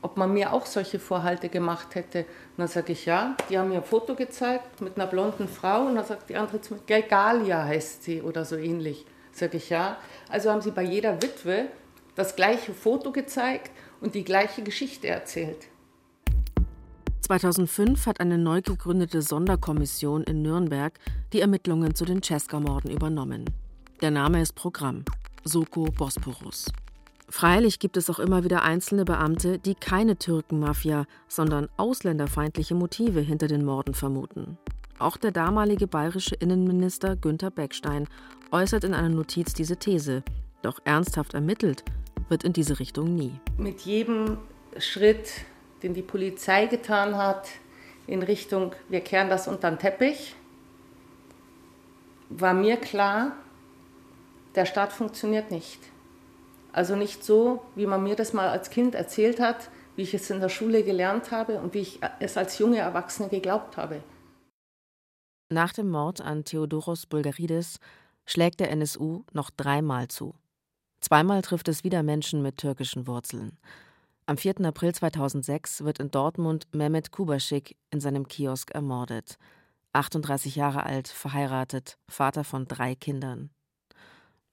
ob man mir auch solche Vorhalte gemacht hätte. Und dann sage ich, ja, die haben mir ein Foto gezeigt mit einer blonden Frau und dann sagt die andere zu mir, Galia heißt sie oder so ähnlich. Sage ich, ja. Also haben sie bei jeder Witwe das gleiche Foto gezeigt und die gleiche Geschichte erzählt. 2005 hat eine neu gegründete Sonderkommission in Nürnberg die Ermittlungen zu den Cesca-Morden übernommen. Der Name ist Programm, Soko Bosporus. Freilich gibt es auch immer wieder einzelne Beamte, die keine Türkenmafia, sondern ausländerfeindliche Motive hinter den Morden vermuten. Auch der damalige bayerische Innenminister Günther Beckstein äußert in einer Notiz diese These. Doch ernsthaft ermittelt wird in diese Richtung nie. Mit jedem Schritt, den die Polizei getan hat, in Richtung, wir kehren das unter den Teppich, war mir klar, der Staat funktioniert nicht. Also nicht so, wie man mir das mal als Kind erzählt hat, wie ich es in der Schule gelernt habe und wie ich es als junge Erwachsene geglaubt habe. Nach dem Mord an Theodoros Bulgaridis schlägt der NSU noch dreimal zu. Zweimal trifft es wieder Menschen mit türkischen Wurzeln. Am 4. April 2006 wird in Dortmund Mehmet Kubaschik in seinem Kiosk ermordet. 38 Jahre alt, verheiratet, Vater von drei Kindern.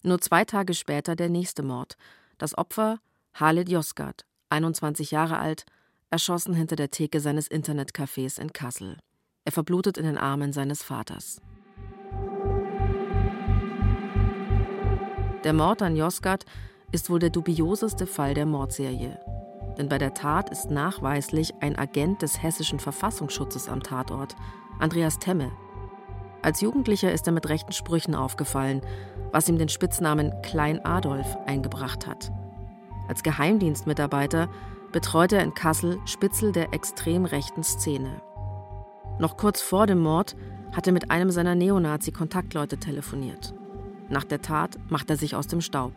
Nur zwei Tage später der nächste Mord. Das Opfer Halid Yozgat, 21 Jahre alt, erschossen hinter der Theke seines Internetcafés in Kassel. Er verblutet in den Armen seines Vaters. Der Mord an Josgat ist wohl der dubioseste Fall der Mordserie. Denn bei der Tat ist nachweislich ein Agent des hessischen Verfassungsschutzes am Tatort, Andreas Temme. Als Jugendlicher ist er mit rechten Sprüchen aufgefallen, was ihm den Spitznamen Klein Adolf eingebracht hat. Als Geheimdienstmitarbeiter betreut er in Kassel Spitzel der extrem rechten Szene. Noch kurz vor dem Mord hat er mit einem seiner Neonazi-Kontaktleute telefoniert. Nach der Tat macht er sich aus dem Staub.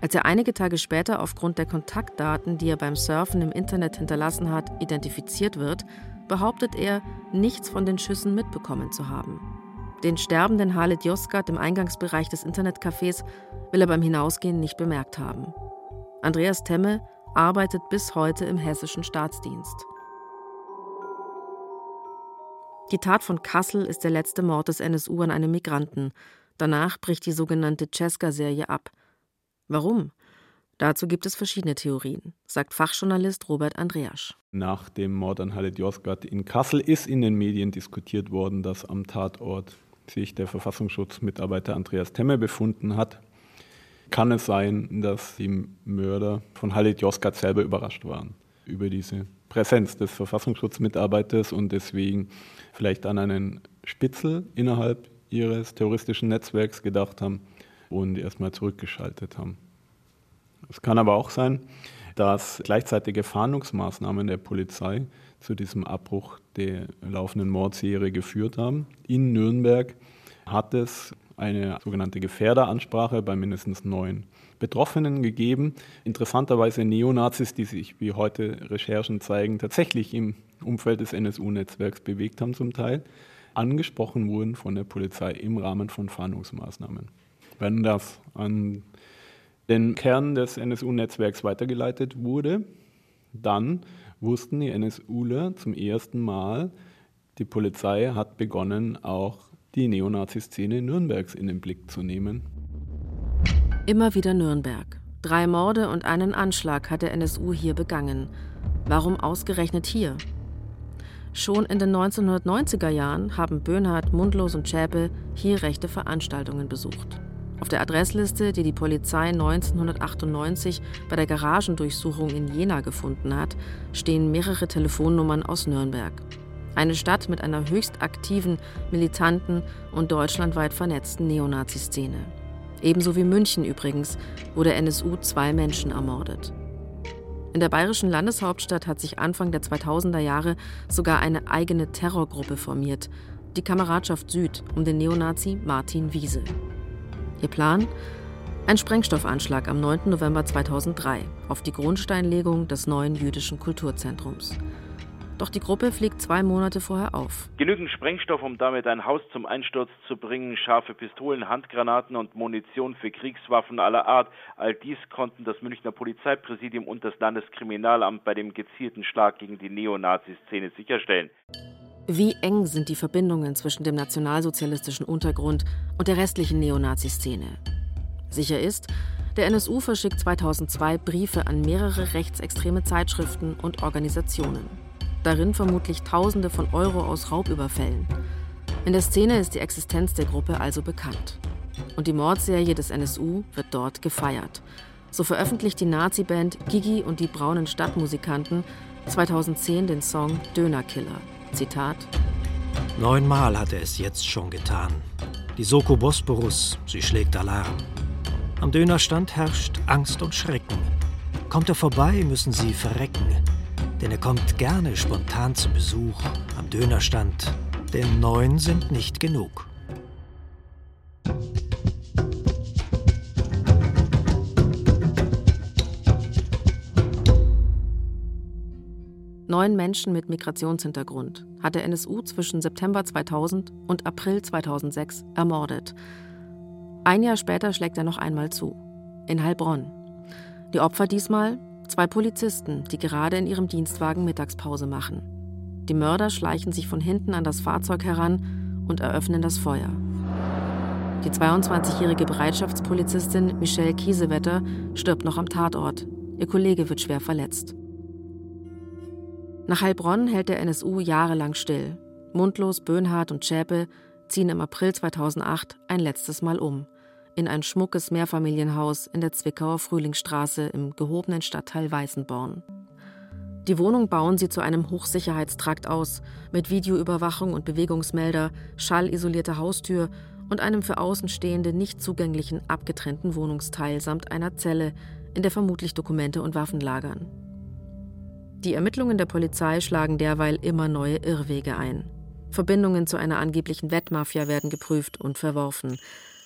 Als er einige Tage später aufgrund der Kontaktdaten, die er beim Surfen im Internet hinterlassen hat, identifiziert wird, behauptet er, nichts von den Schüssen mitbekommen zu haben. Den sterbenden Halit Yozgat im Eingangsbereich des Internetcafés will er beim Hinausgehen nicht bemerkt haben. Andreas Temme arbeitet bis heute im hessischen Staatsdienst. Die Tat von Kassel ist der letzte Mord des NSU an einem Migranten. Danach bricht die sogenannte Cesca-Serie ab. Warum? Dazu gibt es verschiedene Theorien, sagt Fachjournalist Robert Andreasch. Nach dem Mord an Halit Yozgat in Kassel ist in den Medien diskutiert worden, dass am Tatort sich der Verfassungsschutzmitarbeiter Andreas Temme befunden hat. Kann es sein, dass die Mörder von Halit Yozgat selber überrascht waren über diese Präsenz des Verfassungsschutzmitarbeiters und deswegen vielleicht an einen Spitzel innerhalb ihres terroristischen Netzwerks gedacht haben und erstmal zurückgeschaltet haben. Es kann aber auch sein, dass gleichzeitige Fahndungsmaßnahmen der Polizei zu diesem Abbruch der laufenden Mordserie geführt haben. In Nürnberg hat es eine sogenannte Gefährderansprache bei mindestens neun Betroffenen gegeben. Interessanterweise Neonazis, die sich, wie heute Recherchen zeigen, tatsächlich im Umfeld des NSU-Netzwerks bewegt haben zum Teil, angesprochen wurden von der Polizei im Rahmen von Fahndungsmaßnahmen. Wenn das an den Kern des NSU-Netzwerks weitergeleitet wurde, dann wussten die NSUler zum ersten Mal, die Polizei hat begonnen, auch die Neonazi-Szene Nürnbergs in den Blick zu nehmen. Immer wieder Nürnberg. Drei Morde und einen Anschlag hat der NSU hier begangen. Warum ausgerechnet hier? Schon in den 1990er Jahren haben Böhnhardt, Mundlos und Schäpe hier rechte Veranstaltungen besucht. Auf der Adressliste, die die Polizei 1998 bei der Garagendurchsuchung in Jena gefunden hat, stehen mehrere Telefonnummern aus Nürnberg. Eine Stadt mit einer höchst aktiven, militanten und deutschlandweit vernetzten Neonazi-Szene. Ebenso wie München übrigens, wo der NSU zwei Menschen ermordet. In der bayerischen Landeshauptstadt hat sich Anfang der 2000er Jahre sogar eine eigene Terrorgruppe formiert, die Kameradschaft Süd um den Neonazi Martin Wiese. Ihr Plan? Ein Sprengstoffanschlag am 9. November 2003 auf die Grundsteinlegung des neuen jüdischen Kulturzentrums. Doch die Gruppe fliegt zwei Monate vorher auf. Genügend Sprengstoff, um damit ein Haus zum Einsturz zu bringen, scharfe Pistolen, Handgranaten und Munition für Kriegswaffen aller Art. All dies konnten das Münchner Polizeipräsidium und das Landeskriminalamt bei dem gezielten Schlag gegen die Neonazi-Szene sicherstellen. Wie eng sind die Verbindungen zwischen dem nationalsozialistischen Untergrund und der restlichen Neonazi-Szene? Sicher ist, der NSU verschickt 2002 Briefe an mehrere rechtsextreme Zeitschriften und Organisationen. Darin vermutlich Tausende von Euro aus Raubüberfällen. In der Szene ist die Existenz der Gruppe also bekannt. Und die Mordserie des NSU wird dort gefeiert. So veröffentlicht die Nazi-Band Gigi und die braunen Stadtmusikanten 2010 den Song Dönerkiller. Zitat: Neunmal hat er es jetzt schon getan. Die Soko Bosporus, sie schlägt Alarm. Am Dönerstand herrscht Angst und Schrecken. Kommt er vorbei, müssen sie verrecken. Denn er kommt gerne spontan zu Besuch am Dönerstand. Denn neun sind nicht genug. Neun Menschen mit Migrationshintergrund hat der NSU zwischen September 2000 und April 2006 ermordet. Ein Jahr später schlägt er noch einmal zu. In Heilbronn. Die Opfer diesmal zwei Polizisten, die gerade in ihrem Dienstwagen Mittagspause machen. Die Mörder schleichen sich von hinten an das Fahrzeug heran und eröffnen das Feuer. Die 22-jährige Bereitschaftspolizistin Michelle Kiesewetter stirbt noch am Tatort. Ihr Kollege wird schwer verletzt. Nach Heilbronn hält der NSU jahrelang still. Mundlos, Böhnhardt und Schäpe ziehen im April 2008 ein letztes Mal um. In ein schmuckes Mehrfamilienhaus in der Zwickauer Frühlingsstraße im gehobenen Stadtteil Weißenborn. Die Wohnung bauen sie zu einem Hochsicherheitstrakt aus, mit Videoüberwachung und Bewegungsmelder, schallisolierte Haustür und einem für Außenstehende nicht zugänglichen abgetrennten Wohnungsteil samt einer Zelle, in der vermutlich Dokumente und Waffen lagern. Die Ermittlungen der Polizei schlagen derweil immer neue Irrwege ein. Verbindungen zu einer angeblichen Wettmafia werden geprüft und verworfen.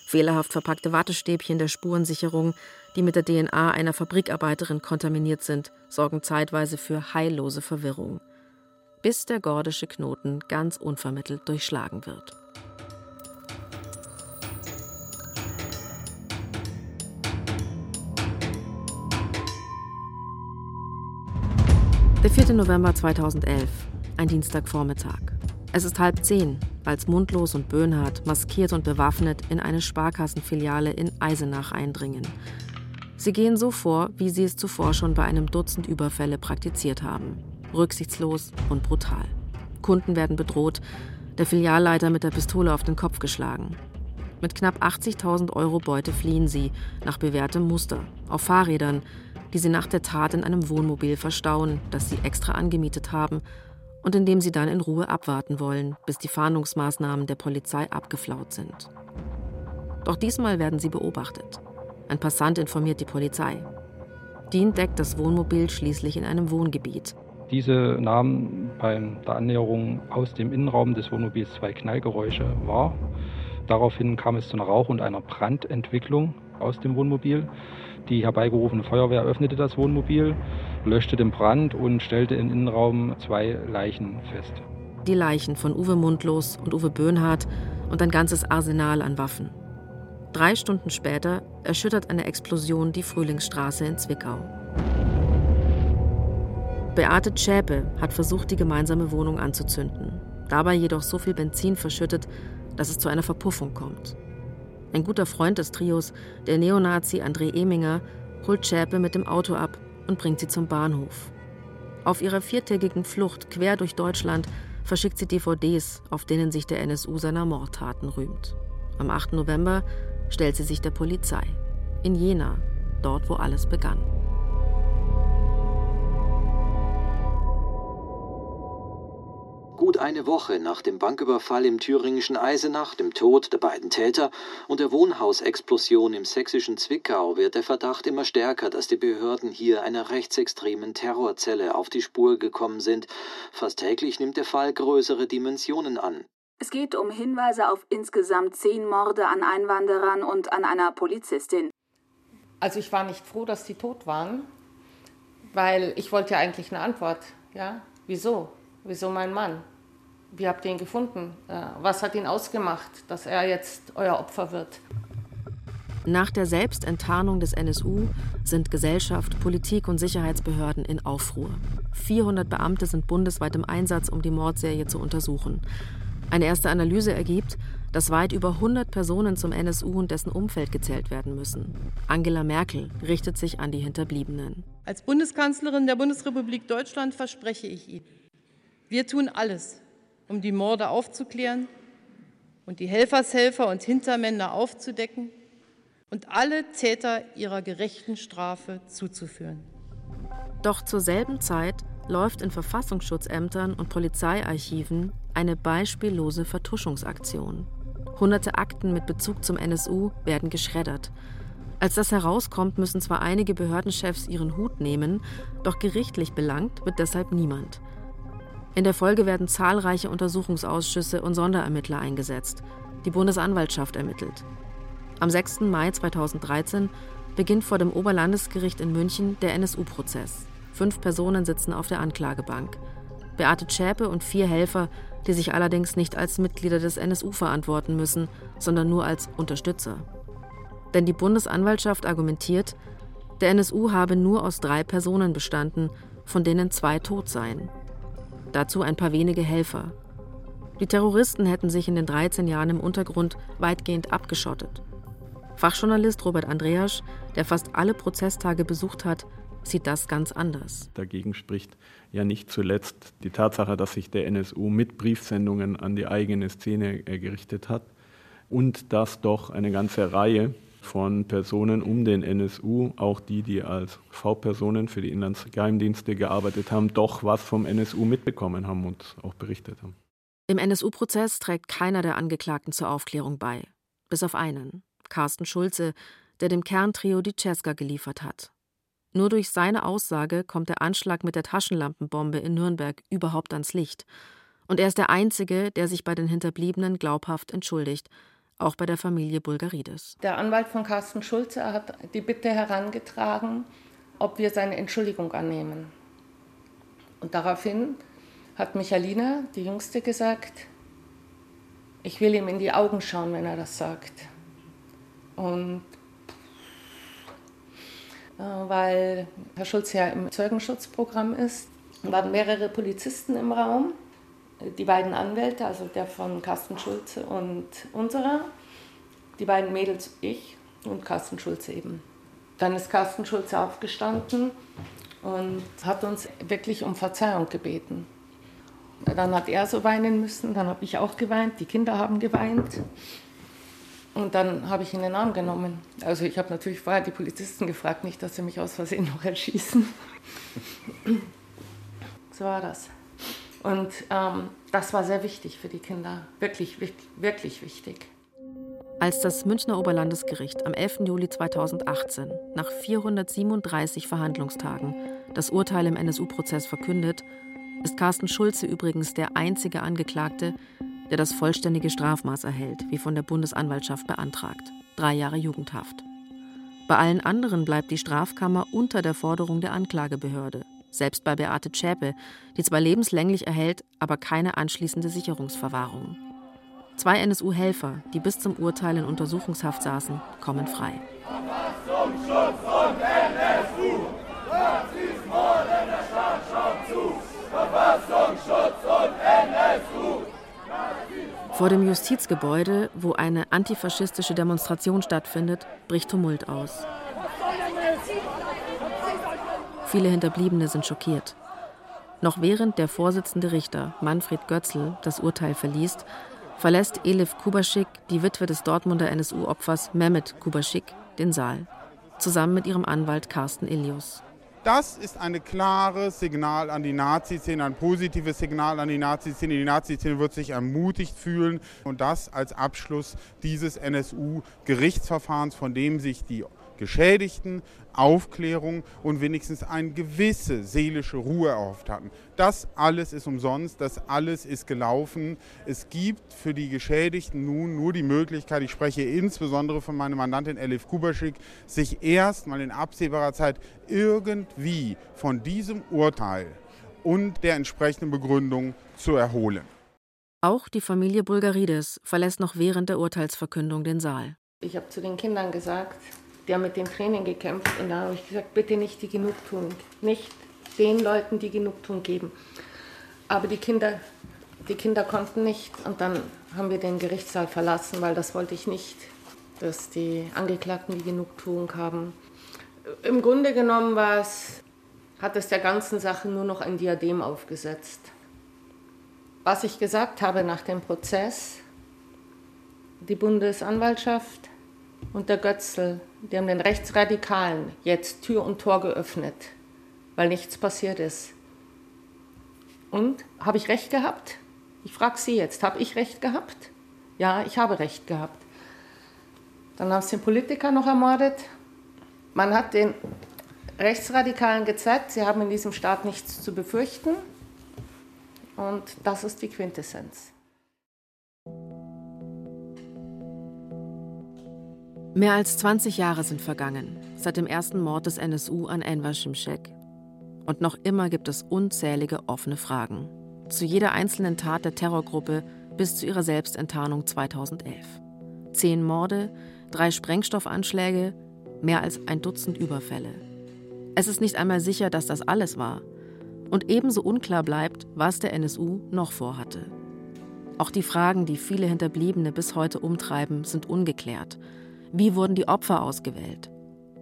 Fehlerhaft verpackte Wattestäbchen der Spurensicherung, die mit der DNA einer Fabrikarbeiterin kontaminiert sind, sorgen zeitweise für heillose Verwirrung, bis der gordische Knoten ganz unvermittelt durchschlagen wird. Der 4. November 2011, ein Dienstagvormittag. Es ist halb zehn, als Mundlos und Böhnhardt, maskiert und bewaffnet, in eine Sparkassenfiliale in Eisenach eindringen. Sie gehen so vor, wie sie es zuvor schon bei einem Dutzend Überfälle praktiziert haben. Rücksichtslos und brutal. Kunden werden bedroht, der Filialleiter mit der Pistole auf den Kopf geschlagen. Mit knapp 80.000 Euro Beute fliehen sie, nach bewährtem Muster, auf Fahrrädern, die sie nach der Tat in einem Wohnmobil verstauen, das sie extra angemietet haben und in dem sie dann in Ruhe abwarten wollen, bis die Fahndungsmaßnahmen der Polizei abgeflaut sind. Doch diesmal werden sie beobachtet. Ein Passant informiert die Polizei. Die entdeckt das Wohnmobil schließlich in einem Wohngebiet. Diese nahmen bei der Annäherung aus dem Innenraum des Wohnmobils zwei Knallgeräusche wahr. Daraufhin kam es zu einer Rauch- und einer Brandentwicklung aus dem Wohnmobil. Die herbeigerufene Feuerwehr öffnete das Wohnmobil, löschte den Brand und stellte im Innenraum zwei Leichen fest. Die Leichen von Uwe Mundlos und Uwe Böhnhardt und ein ganzes Arsenal an Waffen. Drei Stunden später erschüttert eine Explosion die Frühlingsstraße in Zwickau. Beate Schäpe hat versucht, die gemeinsame Wohnung anzuzünden, dabei jedoch so viel Benzin verschüttet, dass es zu einer Verpuffung kommt. Ein guter Freund des Trios, der Neonazi André Eminger, holt Schäpe mit dem Auto ab und bringt sie zum Bahnhof. Auf ihrer viertägigen Flucht quer durch Deutschland verschickt sie DVDs, auf denen sich der NSU seiner Mordtaten rühmt. Am 8. November stellt sie sich der Polizei. In Jena, dort wo alles begann. Gut eine Woche nach dem Banküberfall im thüringischen Eisenach, dem Tod der beiden Täter und der Wohnhausexplosion im sächsischen Zwickau wird der Verdacht immer stärker, dass die Behörden hier einer rechtsextremen Terrorzelle auf die Spur gekommen sind. Fast täglich nimmt der Fall größere Dimensionen an. Es geht um Hinweise auf insgesamt zehn Morde an Einwanderern und an einer Polizistin. Also ich war nicht froh, dass die tot waren, weil ich wollte ja eigentlich eine Antwort. Ja, wieso? Wieso mein Mann? Wie habt ihr ihn gefunden? Äh, was hat ihn ausgemacht, dass er jetzt euer Opfer wird? Nach der Selbstenttarnung des NSU sind Gesellschaft, Politik und Sicherheitsbehörden in Aufruhr. 400 Beamte sind bundesweit im Einsatz, um die Mordserie zu untersuchen. Eine erste Analyse ergibt, dass weit über 100 Personen zum NSU und dessen Umfeld gezählt werden müssen. Angela Merkel richtet sich an die Hinterbliebenen. Als Bundeskanzlerin der Bundesrepublik Deutschland verspreche ich Ihnen, wir tun alles, um die Morde aufzuklären und die Helfershelfer und Hintermänner aufzudecken und alle Täter ihrer gerechten Strafe zuzuführen. Doch zur selben Zeit läuft in Verfassungsschutzämtern und Polizeiarchiven eine beispiellose Vertuschungsaktion. Hunderte Akten mit Bezug zum NSU werden geschreddert. Als das herauskommt, müssen zwar einige Behördenchefs ihren Hut nehmen, doch gerichtlich belangt wird deshalb niemand. In der Folge werden zahlreiche Untersuchungsausschüsse und Sonderermittler eingesetzt. Die Bundesanwaltschaft ermittelt. Am 6. Mai 2013 beginnt vor dem Oberlandesgericht in München der NSU-Prozess. Fünf Personen sitzen auf der Anklagebank. Beate Zschäpe und vier Helfer, die sich allerdings nicht als Mitglieder des NSU verantworten müssen, sondern nur als Unterstützer. Denn die Bundesanwaltschaft argumentiert, der NSU habe nur aus drei Personen bestanden, von denen zwei tot seien dazu ein paar wenige Helfer. Die Terroristen hätten sich in den 13 Jahren im Untergrund weitgehend abgeschottet. Fachjournalist Robert Andreasch, der fast alle Prozesstage besucht hat, sieht das ganz anders. Dagegen spricht ja nicht zuletzt die Tatsache, dass sich der NSU mit Briefsendungen an die eigene Szene gerichtet hat und dass doch eine ganze Reihe von Personen um den NSU, auch die, die als V-Personen für die Inlandsgeheimdienste gearbeitet haben, doch was vom NSU mitbekommen haben und auch berichtet haben. Im NSU-Prozess trägt keiner der Angeklagten zur Aufklärung bei, bis auf einen, Carsten Schulze, der dem Kerntrio die Cesca geliefert hat. Nur durch seine Aussage kommt der Anschlag mit der Taschenlampenbombe in Nürnberg überhaupt ans Licht. Und er ist der Einzige, der sich bei den Hinterbliebenen glaubhaft entschuldigt, auch bei der Familie Bulgarides. Der Anwalt von Carsten Schulze hat die Bitte herangetragen, ob wir seine Entschuldigung annehmen. Und daraufhin hat Michalina, die Jüngste, gesagt, ich will ihm in die Augen schauen, wenn er das sagt. Und äh, weil Herr Schulz ja im Zeugenschutzprogramm ist, waren mehrere Polizisten im Raum, die beiden Anwälte, also der von Carsten Schulze und unserer, die beiden Mädels, ich und Carsten Schulze eben. Dann ist Carsten Schulze aufgestanden und hat uns wirklich um Verzeihung gebeten. Dann hat er so weinen müssen, dann habe ich auch geweint, die Kinder haben geweint. Und dann habe ich ihn in den Arm genommen. Also ich habe natürlich vorher die Polizisten gefragt, nicht, dass sie mich aus Versehen noch erschießen. so war das. Und ähm, das war sehr wichtig für die Kinder. Wirklich, wirklich, wichtig. Als das Münchner Oberlandesgericht am 11. Juli 2018 nach 437 Verhandlungstagen das Urteil im NSU-Prozess verkündet, ist Carsten Schulze übrigens der einzige Angeklagte, der das vollständige Strafmaß erhält, wie von der Bundesanwaltschaft beantragt. Drei Jahre Jugendhaft. Bei allen anderen bleibt die Strafkammer unter der Forderung der Anklagebehörde. Selbst bei Beate Zschäpe, die zwar lebenslänglich erhält, aber keine anschließende Sicherungsverwahrung. Zwei NSU-Helfer, die bis zum Urteil in Untersuchungshaft saßen, kommen frei. Verfassungsschutz und NSU! Nazismorden, der Staat schaut zu! Verfassungsschutz und NSU! Vor dem Justizgebäude, wo eine antifaschistische Demonstration stattfindet, bricht Tumult aus. Viele Hinterbliebene sind schockiert. Noch während der Vorsitzende Richter Manfred Götzl das Urteil verliest, verlässt Elif Kubaschik, die Witwe des Dortmunder NSU-Opfers Mehmet Kubaschik, den Saal, zusammen mit ihrem Anwalt Carsten Ilius. Das ist ein klares Signal an die Nazi-Szene, ein positives Signal an die Nazi-Szene. Die Nazi-Szene wird sich ermutigt fühlen und das als Abschluss dieses NSU-Gerichtsverfahrens, von dem sich die Geschädigten Aufklärung und wenigstens eine gewisse seelische Ruhe erhofft hatten. Das alles ist umsonst, das alles ist gelaufen. Es gibt für die Geschädigten nun nur die Möglichkeit, ich spreche insbesondere von meiner Mandantin Elif Kubaschik, sich erst mal in absehbarer Zeit irgendwie von diesem Urteil und der entsprechenden Begründung zu erholen. Auch die Familie Bulgarides verlässt noch während der Urteilsverkündung den Saal. Ich habe zu den Kindern gesagt, haben mit den Tränen gekämpft und da habe ich gesagt, bitte nicht die Genugtuung, nicht den Leuten die Genugtuung geben. Aber die Kinder, die Kinder konnten nicht und dann haben wir den Gerichtssaal verlassen, weil das wollte ich nicht, dass die Angeklagten die Genugtuung haben. Im Grunde genommen war es, hat es der ganzen Sache nur noch ein Diadem aufgesetzt. Was ich gesagt habe nach dem Prozess, die Bundesanwaltschaft und der Götzl, die haben den Rechtsradikalen jetzt Tür und Tor geöffnet, weil nichts passiert ist. Und habe ich recht gehabt? Ich frage Sie jetzt, habe ich recht gehabt? Ja, ich habe recht gehabt. Dann haben sie den Politiker noch ermordet. Man hat den Rechtsradikalen gezeigt, sie haben in diesem Staat nichts zu befürchten. Und das ist die Quintessenz. Mehr als 20 Jahre sind vergangen seit dem ersten Mord des NSU an Enver Şimşek. Und noch immer gibt es unzählige offene Fragen. Zu jeder einzelnen Tat der Terrorgruppe bis zu ihrer Selbstenttarnung 2011. Zehn Morde, drei Sprengstoffanschläge, mehr als ein Dutzend Überfälle. Es ist nicht einmal sicher, dass das alles war. Und ebenso unklar bleibt, was der NSU noch vorhatte. Auch die Fragen, die viele Hinterbliebene bis heute umtreiben, sind ungeklärt wie wurden die Opfer ausgewählt?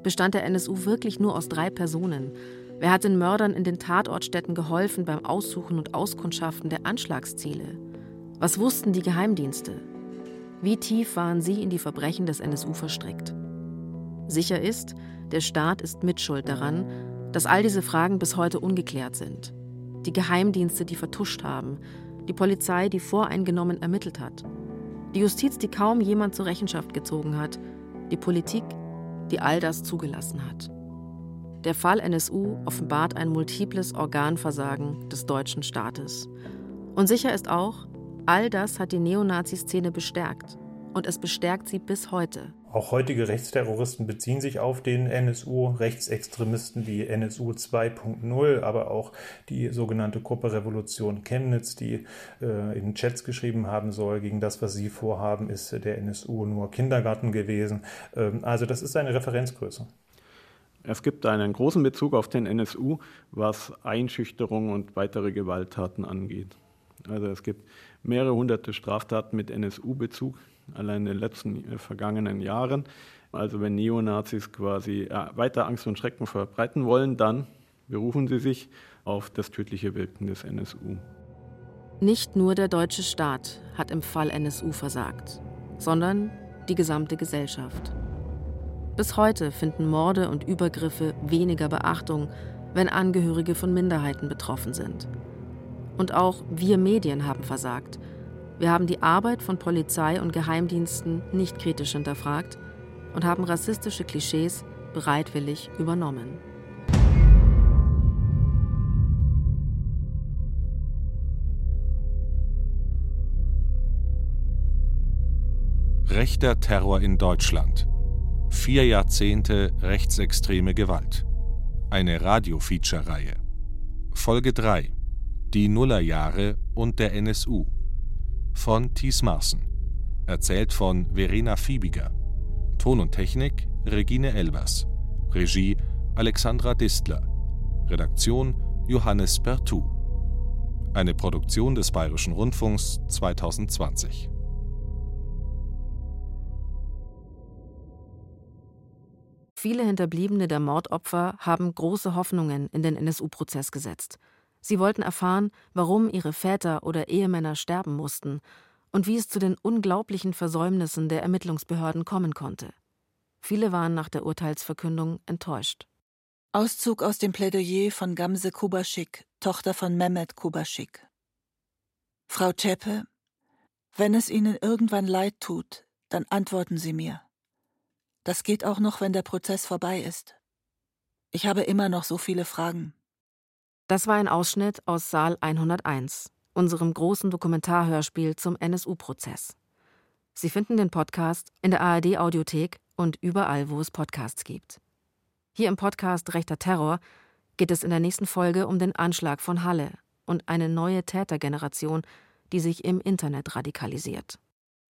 Bestand der NSU wirklich nur aus drei Personen? Wer hat den Mördern in den Tatortstätten geholfen beim Aussuchen und Auskundschaften der Anschlagsziele? Was wussten die Geheimdienste? Wie tief waren sie in die Verbrechen des NSU verstrickt? Sicher ist, der Staat ist mitschuld daran, dass all diese Fragen bis heute ungeklärt sind. Die Geheimdienste, die vertuscht haben, die Polizei, die voreingenommen ermittelt hat, die Justiz, die kaum jemand zur Rechenschaft gezogen hat, die Politik, die all das zugelassen hat. Der Fall NSU offenbart ein multiples Organversagen des deutschen Staates. Und sicher ist auch, all das hat die Neonazi-Szene bestärkt. Und es bestärkt sie bis heute. Auch heutige Rechtsterroristen beziehen sich auf den NSU, Rechtsextremisten wie NSU 2.0, aber auch die sogenannte Gruppe Revolution Chemnitz, die äh, in Chats geschrieben haben soll, gegen das, was sie vorhaben, ist der NSU nur Kindergarten gewesen. Ähm, also das ist eine Referenzgröße. Es gibt einen großen Bezug auf den NSU, was Einschüchterung und weitere Gewalttaten angeht. Also es gibt mehrere hunderte Straftaten mit NSU-Bezug, allein in den letzten äh, vergangenen Jahren. Also wenn Neonazis quasi äh, weiter Angst und Schrecken verbreiten wollen, dann berufen sie sich auf das tödliche Wirken des NSU. Nicht nur der deutsche Staat hat im Fall NSU versagt, sondern die gesamte Gesellschaft. Bis heute finden Morde und Übergriffe weniger Beachtung, wenn Angehörige von Minderheiten betroffen sind. Und auch wir Medien haben versagt. Wir haben die Arbeit von Polizei und Geheimdiensten nicht kritisch hinterfragt und haben rassistische Klischees bereitwillig übernommen. Rechter Terror in Deutschland. Vier Jahrzehnte rechtsextreme Gewalt. Eine Radio-Feature-Reihe. Folge 3. Die Nullerjahre und der NSU. Von Thies Marsen. Erzählt von Verena Fiebiger. Ton und Technik Regine Elbers. Regie Alexandra Distler. Redaktion Johannes Bertou. Eine Produktion des Bayerischen Rundfunks 2020. Viele Hinterbliebene der Mordopfer haben große Hoffnungen in den NSU-Prozess gesetzt. Sie wollten erfahren, warum ihre Väter oder Ehemänner sterben mussten und wie es zu den unglaublichen Versäumnissen der Ermittlungsbehörden kommen konnte. Viele waren nach der Urteilsverkündung enttäuscht. Auszug aus dem Plädoyer von Gamse Kubaschik, Tochter von Mehmet Kubaschik. Frau Czeppe, wenn es Ihnen irgendwann leid tut, dann antworten Sie mir. Das geht auch noch, wenn der Prozess vorbei ist. Ich habe immer noch so viele Fragen. Das war ein Ausschnitt aus Saal 101, unserem großen Dokumentarhörspiel zum NSU-Prozess. Sie finden den Podcast in der ARD-Audiothek und überall, wo es Podcasts gibt. Hier im Podcast Rechter Terror geht es in der nächsten Folge um den Anschlag von Halle und eine neue Tätergeneration, die sich im Internet radikalisiert.